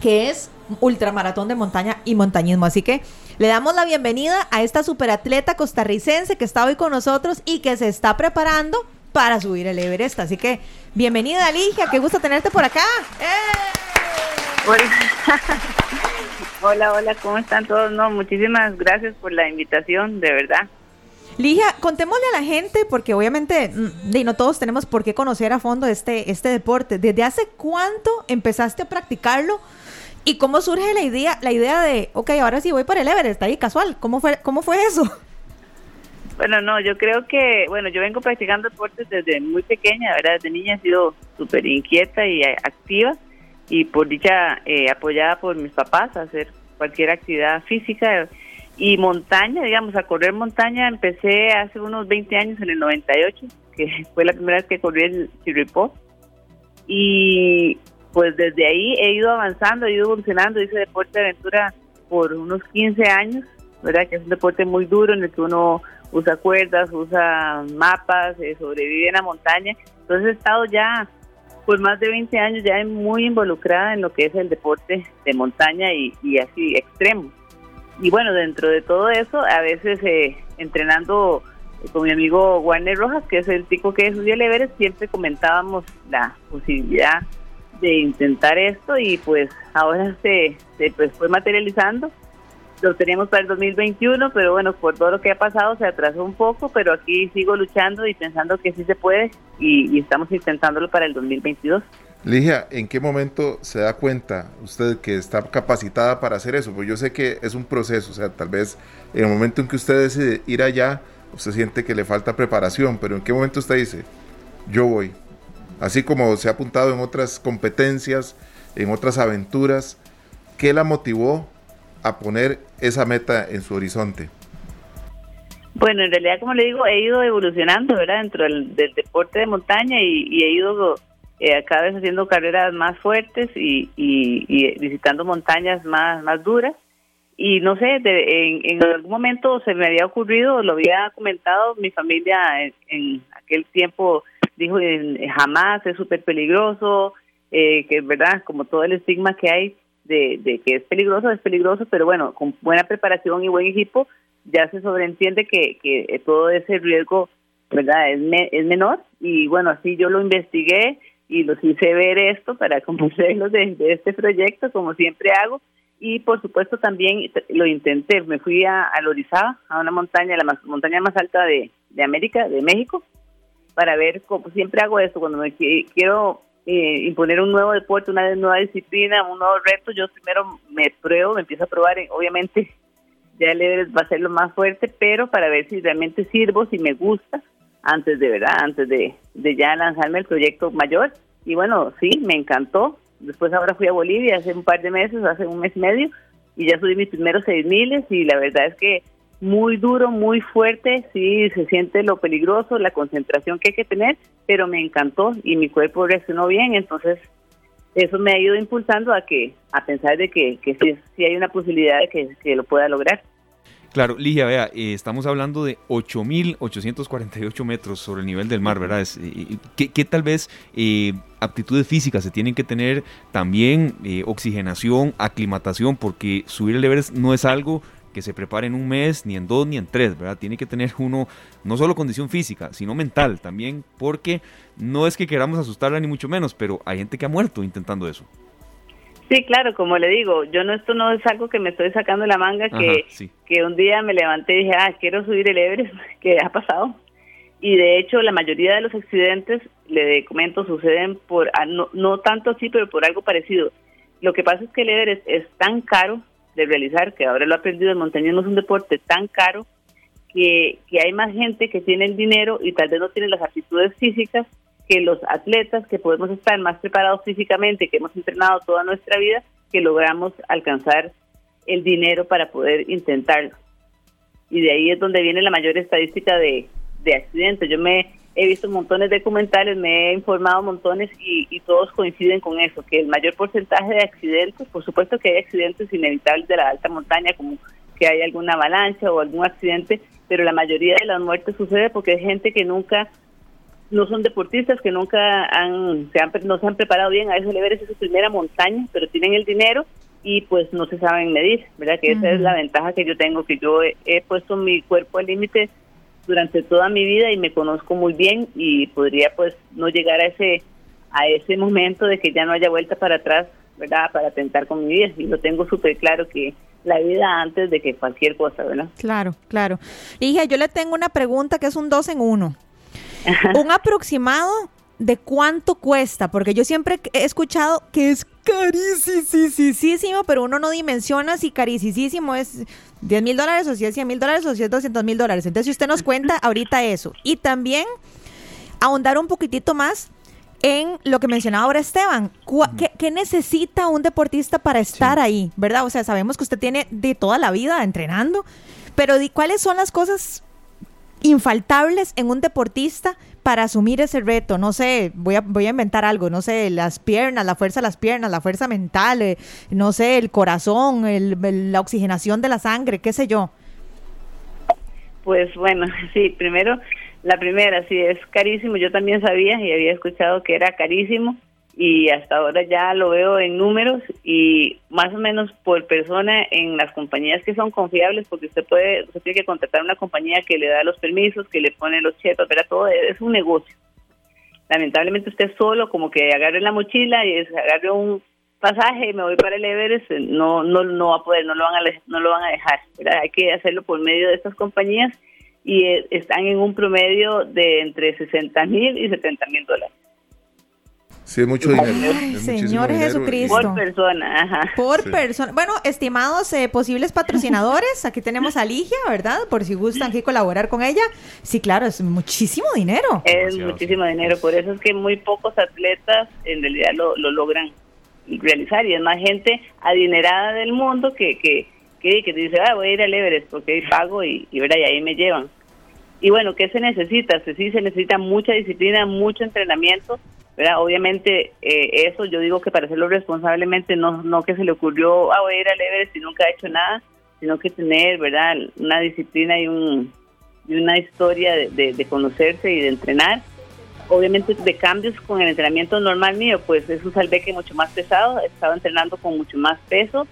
que es ultramaratón de montaña y montañismo. Así que le damos la bienvenida a esta superatleta costarricense que está hoy con nosotros y que se está preparando para subir el Everest. Así que bienvenida, Ligia, qué gusto tenerte por acá. ¡Eh! (laughs) Hola. hola, ¿cómo están todos? No, muchísimas gracias por la invitación, de verdad. Ligia, contémosle a la gente, porque obviamente mm, no todos tenemos por qué conocer a fondo este, este deporte. ¿Desde hace cuánto empezaste a practicarlo? ¿Y cómo surge la idea, la idea de, ok, ahora sí voy para el Everest, ahí casual? ¿Cómo fue, cómo fue eso? Bueno, no, yo creo que, bueno, yo vengo practicando deportes desde muy pequeña, ¿verdad? Desde niña he sido súper inquieta y activa y por dicha eh, apoyada por mis papás a hacer cualquier actividad física. Y montaña, digamos, a correr montaña empecé hace unos 20 años, en el 98, que (laughs) fue la primera vez que corrí el Chirripó. Y pues desde ahí he ido avanzando, he ido evolucionando, hice deporte de aventura por unos 15 años, ¿verdad? Que es un deporte muy duro en el que uno usa cuerdas, usa mapas, eh, sobrevive en la montaña. Entonces he estado ya por más de 20 años ya muy involucrada en lo que es el deporte de montaña y, así extremo. Y bueno, dentro de todo eso, a veces eh, entrenando con mi amigo Warner Rojas, que es el tipo que estudia el Everest, siempre comentábamos la posibilidad de intentar esto y pues ahora se, se pues, fue materializando lo teníamos para el 2021, pero bueno, por todo lo que ha pasado se atrasó un poco, pero aquí sigo luchando y pensando que sí se puede y, estamos intentándolo para el 2022. Ligia, ¿en qué momento se da cuenta usted que está capacitada para hacer eso? Pues yo sé que es un proceso, o sea, tal vez en el momento en que usted decide ir allá, usted siente que le falta preparación, pero ¿en qué momento usted dice, yo voy? Así como se ha apuntado en otras competencias, en otras aventuras, ¿qué la motivó a poner esa meta en su horizonte? Bueno, en realidad, como le digo, he ido evolucionando, ¿verdad? Dentro del, deporte de montaña y, he ido eh, cada vez haciendo carreras más fuertes y, visitando montañas más, más duras. Y no sé, en, algún momento se me había ocurrido, lo había comentado, mi familia en, aquel tiempo dijo, jamás, es súper peligroso, eh, que verdad, como todo el estigma que hay, de, que es peligroso, es peligroso, pero bueno, con buena preparación y buen equipo ya se sobreentiende que, que todo ese riesgo verdad es, es menor. Y bueno, así yo lo investigué y los hice ver esto para (laughs) convencerlos de, de este proyecto, como siempre hago, y por supuesto también lo intenté, me fui a, a Lorizaba, a una montaña, la más, montaña más alta de, de América, de México, para ver, como siempre hago esto, cuando me quiero eh, imponer un nuevo deporte, una nueva disciplina, un nuevo reto, yo primero me pruebo, me empiezo a probar, obviamente ya el va a ser lo más fuerte, pero para ver si realmente sirvo, si me gusta, antes de verdad, antes de, de ya lanzarme el proyecto mayor. Y bueno, sí, me encantó. Después ahora fui a Bolivia hace un par de meses, hace un mes y medio, y ya subí mis primeros seis miles y la verdad es que muy duro, muy fuerte, sí, se siente lo peligroso, la concentración que hay que tener, pero me encantó y mi cuerpo reaccionó bien, entonces eso me ha ido impulsando a que a pensar de que, que sí, hay una posibilidad de que, lo pueda lograr. Claro, Ligia, vea, eh, estamos hablando de 8.848 metros sobre el nivel del mar, ¿verdad? Eh, ¿qué, tal vez eh, aptitudes físicas se tienen que tener? También oxigenación, aclimatación, porque subir el Everest no es algo que se prepare en un mes, ni en dos, ni en tres, ¿verdad? Tiene que tener uno no solo condición física, sino mental también, porque no es que queramos asustarla ni mucho menos, pero hay gente que ha muerto intentando eso. Sí, claro, como le digo, yo no esto no es algo que me estoy sacando la manga, que, que un día me levanté y dije, ah, quiero subir el Everest, (laughs) que ha pasado. Y de hecho, la mayoría de los accidentes, le comento, suceden por, ah, no, no tanto así, pero por algo parecido. Lo que pasa es que el Everest es tan caro de realizar, que ahora lo ha aprendido, el montañismo es un deporte tan caro que, que hay más gente que tiene el dinero y tal vez no tiene las aptitudes físicas que los atletas que podemos estar más preparados físicamente, que hemos entrenado toda nuestra vida, que logramos alcanzar el dinero para poder intentarlo. Y de ahí es donde viene la mayor estadística de, de accidentes. Yo me he visto montones de documentales, me he informado montones y, todos coinciden con eso, que el mayor porcentaje de accidentes, por supuesto que hay accidentes inevitables de la alta montaña, como que hay alguna avalancha o algún accidente, pero la mayoría de las muertes sucede porque hay gente que nunca, no son deportistas, que nunca han, se han, no se han preparado bien, a eso le es su primera montaña, pero tienen el dinero y pues no se saben medir, ¿verdad? Que esa es la ventaja que yo tengo, que yo he puesto mi cuerpo al límite durante toda mi vida y me conozco muy bien y podría pues no llegar a ese a ese momento de que ya no haya vuelta para atrás, ¿verdad? Para tentar con mi vida y lo tengo súper claro que la vida antes de que cualquier cosa, ¿verdad? Claro, claro. Hija, yo le tengo una pregunta que es un dos en uno. un aproximado de cuánto cuesta, porque yo siempre he escuchado que es carísimo, pero uno no dimensiona si carísimo es 10 mil dólares o si es 100 mil dólares o si es 200 mil dólares. Entonces, si usted nos cuenta (laughs) ahorita eso. Y también ahondar un poquitito más en lo que mencionaba ahora Esteban. ¿Qué, necesita un deportista para estar ahí? ¿Verdad? O sea, sabemos que usted tiene de toda la vida entrenando, pero ¿cuáles son las cosas infaltables en un deportista para asumir ese reto? No sé, voy a, voy a inventar algo, no sé, las piernas, la fuerza de las piernas, la fuerza mental, eh, no sé, el corazón, la oxigenación de la sangre, qué sé yo. Pues bueno, (laughs) sí, primero la primera, sí, es carísimo. Yo también sabía y había escuchado que era carísimo y hasta ahora ya lo veo en números y más o menos por persona en las compañías que son confiables, porque usted puede, usted tiene que contratar una compañía que le da los permisos, que le pone los chetos, pero todo es un negocio. Lamentablemente usted solo como que agarre la mochila y agarre un pasaje, me voy para el Everest, no no no va a poder, no lo van a no lo van a dejar. Hay que hacerlo por medio de estas compañías y eh, están en un promedio de entre 60 mil y 70 mil dólares. Sí, es mucho dinero. Señor Jesucristo. Por persona, ajá. Por persona. Bueno, estimados eh, posibles patrocinadores, aquí tenemos a Ligia, ¿verdad? Por si gustan aquí colaborar con ella. Sí, claro, es muchísimo dinero. Es muchísimo dinero, por eso es que muy pocos atletas en realidad lo, lo logran realizar y es más gente adinerada del mundo que, que, que, que dice, ah, voy a ir al Everest porque ahí pago y, y, y ahí me llevan. Y bueno, ¿qué se necesita? Sí, se necesita mucha disciplina, mucho entrenamiento, ¿verdad? Obviamente eh, eso yo digo que para hacerlo responsablemente no, no que se le ocurrió, ah, voy a ir al Everest y nunca ha hecho nada, sino que tener, ¿verdad? Una disciplina y, un, y una historia de, de, conocerse y de entrenar. Obviamente de cambios con el entrenamiento normal mío, pues es un salveque mucho más pesado, he estado entrenando con mucho más peso,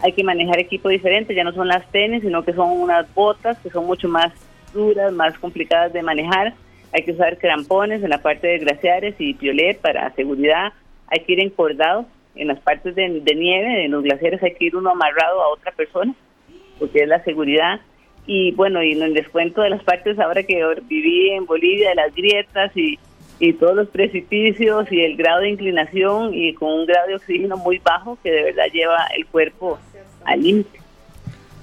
hay que manejar equipo diferente, ya no son las tenis, sino que son unas botas que son mucho más duras, más complicadas de manejar. Hay que usar crampones en la parte de glaciares y piolet para seguridad. Hay que ir encordado en las partes de, nieve, en los glaciares hay que ir uno amarrado a otra persona, porque es la seguridad. Y bueno, y les cuento de las partes ahora que viví en Bolivia, de las grietas y, y todos los precipicios y el grado de inclinación y con un grado de oxígeno muy bajo que de verdad lleva el cuerpo al límite.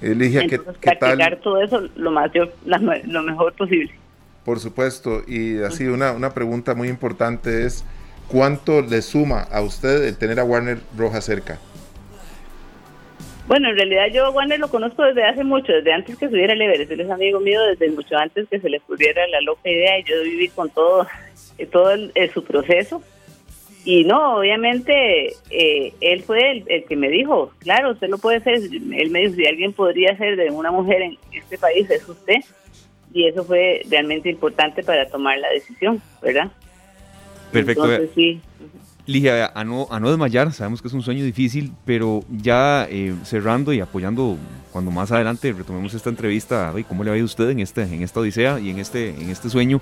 Eligia, ¿qué, practicar todo eso lo, más, lo mejor posible. Por supuesto, y así una, una pregunta muy importante es, ¿cuánto le suma a usted el tener a Warner Roja cerca? Bueno, en realidad yo a Warner lo conozco desde hace mucho, desde antes que subiera el Everest. Él es amigo mío desde mucho antes que se le ocurriera la loca idea y yo viví con todo, todo su proceso. Y no, obviamente eh, él fue el, que me dijo, claro, usted lo puede hacer. Él me dijo, si alguien podría ser de una mujer en este país, es usted. Y eso fue realmente importante para tomar la decisión, ¿verdad? Perfecto. Entonces, sí. Ligia, a no, a no desmayar, sabemos que es un sueño difícil, pero ya eh, cerrando y apoyando cuando más adelante retomemos esta entrevista, ¿cómo le ha ido a usted en, este, en esta odisea y en este, en este sueño?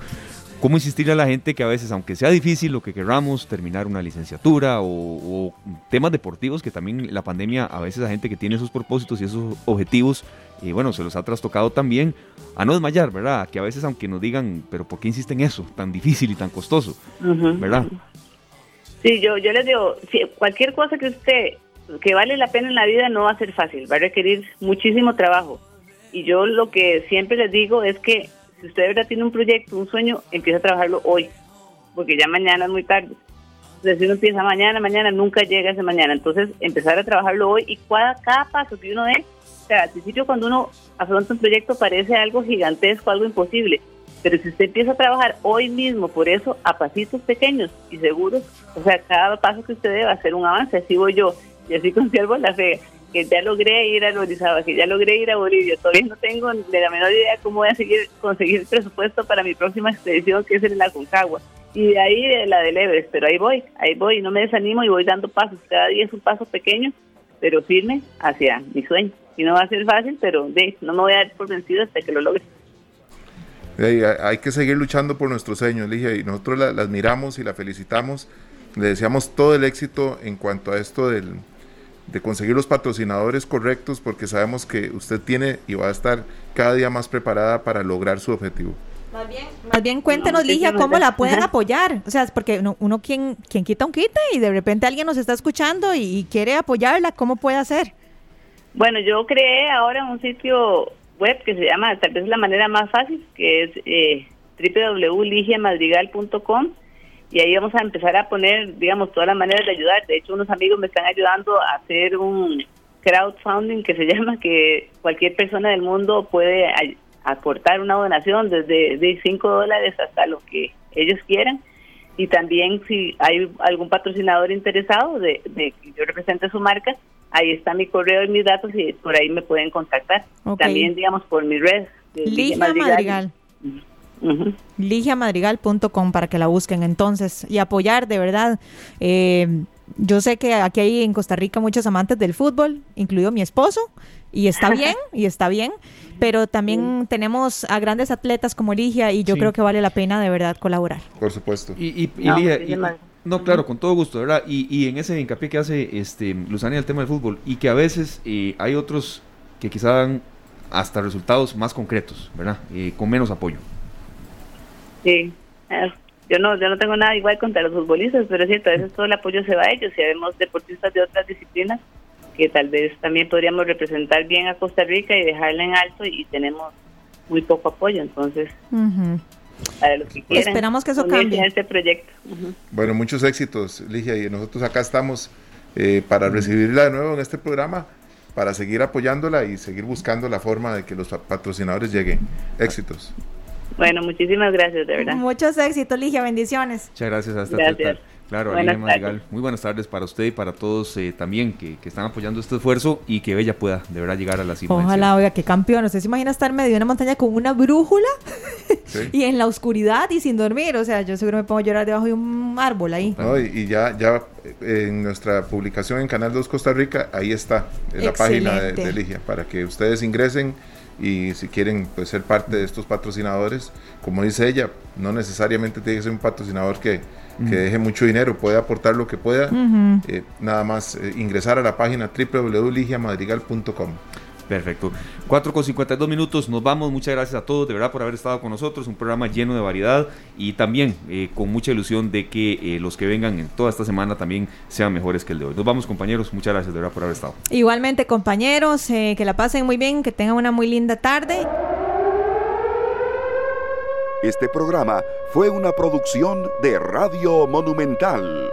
¿Cómo insistirle a la gente que a veces, aunque sea difícil lo que querramos, terminar una licenciatura o, temas deportivos, que también la pandemia a veces a gente que tiene esos propósitos y esos objetivos, y bueno, se los ha trastocado también, a no desmayar, ¿verdad? Que a veces aunque nos digan, pero ¿por qué insisten en eso? Tan difícil y tan costoso, ¿verdad? Sí, yo, yo les digo, cualquier cosa que usted, que vale la pena en la vida no va a ser fácil, va a requerir muchísimo trabajo. Y yo lo que siempre les digo es que si usted de verdad tiene un proyecto, un sueño, empieza a trabajarlo hoy, porque ya mañana es muy tarde. Entonces, si uno empieza mañana, mañana, nunca llega ese mañana. Entonces, empezar a trabajarlo hoy y cada, cada paso que uno dé, o sea, al principio cuando uno afronta un proyecto parece algo gigantesco, algo imposible. Pero si usted empieza a trabajar hoy mismo por eso, a pasitos pequeños y seguros, o sea, cada paso que usted dé va a ser un avance. Así voy yo y así (laughs) conservo la fe que ya logré ir a Lorizaba, que ya logré ir a Bolivia. Todavía no tengo de la menor idea cómo voy a seguir conseguir presupuesto para mi próxima expedición, que es en la Concagua. Y de ahí de la del Everest, pero ahí voy, ahí voy, no me desanimo y voy dando pasos. Cada día es un paso pequeño, pero firme hacia mi sueño. Y no va a ser fácil, pero de, no me voy a dar por vencido hasta que lo logre. hay que seguir luchando por nuestros sueños, Ligia, y nosotros la, la admiramos y la felicitamos. Le deseamos todo el éxito en cuanto a esto del, de conseguir los patrocinadores correctos porque sabemos que usted tiene y va a estar cada día más preparada para lograr su objetivo. Más bien, más bien cuéntenos, Ligia, cómo la pueden apoyar. O sea, es porque uno, quien, quien quita un quita y de repente alguien nos está escuchando y, quiere apoyarla, ¿cómo puede hacer? Bueno, yo creé ahora un sitio web que se llama, tal vez la manera más fácil, que es eh, www.ligiamadrigal.com y ahí vamos a empezar a poner, digamos, todas las maneras de ayudar. De hecho, unos amigos me están ayudando a hacer un crowdfunding que se (laughs) llama, que cualquier persona del mundo puede aportar una donación desde de 5 dólares hasta lo que ellos quieran. Y también si hay algún patrocinador interesado de, que yo represente su marca, ahí está mi correo y mis datos y por ahí me pueden contactar. También, digamos, por mi red. Ligia Madrigal. ligiamadrigal.com para que la busquen entonces y apoyar de verdad. Eh, yo sé que aquí hay en Costa Rica muchos amantes del fútbol, incluido mi esposo, y está (laughs) bien, y está bien, pero también tenemos a grandes atletas como Ligia y yo creo que vale la pena de verdad colaborar. Por supuesto. Y, no, claro, con todo gusto, ¿verdad? Y, en ese hincapié que hace este Luzania el tema del fútbol y que a veces eh, hay otros que quizá dan hasta resultados más concretos, ¿verdad? Eh, con menos apoyo. Sí, yo no yo no tengo nada igual contra los futbolistas, pero es cierto, a veces todo el apoyo se va a ellos y vemos deportistas de otras disciplinas que tal vez también podríamos representar bien a Costa Rica y dejarla en alto y tenemos muy poco apoyo, entonces para los que quieran esperamos que eso cambie este proyecto. Bueno, muchos éxitos, Ligia, y nosotros acá estamos eh, para recibirla de nuevo en este programa para seguir apoyándola y seguir buscando la forma de que los patrocinadores lleguen. Éxitos. Bueno, muchísimas gracias, de verdad. Muchos éxitos, Ligia, bendiciones. Muchas gracias, hasta gracias. Claro, buenas Madrigal, muy buenas tardes para usted y para todos eh, también que, están apoyando este esfuerzo y que ella pueda de verdad llegar a la cima. Ojalá, oiga, qué campeón. ¿Usted se imagina estar medio de una montaña con una brújula (laughs) y en la oscuridad y sin dormir? O sea, yo seguro me pongo a llorar debajo de un árbol ahí. y, ya, ya eh, en nuestra publicación en Canal 2 Costa Rica, ahí está, en la página de, de Ligia, para que ustedes ingresen y si quieren pues, ser parte de estos patrocinadores, como dice ella, no necesariamente tiene que ser un patrocinador que, que deje mucho dinero, puede aportar lo que pueda, eh, nada más eh, ingresar a la página www.ligiamadrigal.com. Perfecto. 4 con 52 minutos, nos vamos. Muchas gracias a todos, de verdad, por haber estado con nosotros. Un programa lleno de variedad y también eh, con mucha ilusión de que eh, los que vengan en toda esta semana también sean mejores que el de hoy. Nos vamos, compañeros. Muchas gracias, de verdad, por haber estado. Igualmente, compañeros, eh, que la pasen muy bien, que tengan una muy linda tarde. Este programa fue una producción de Radio Monumental.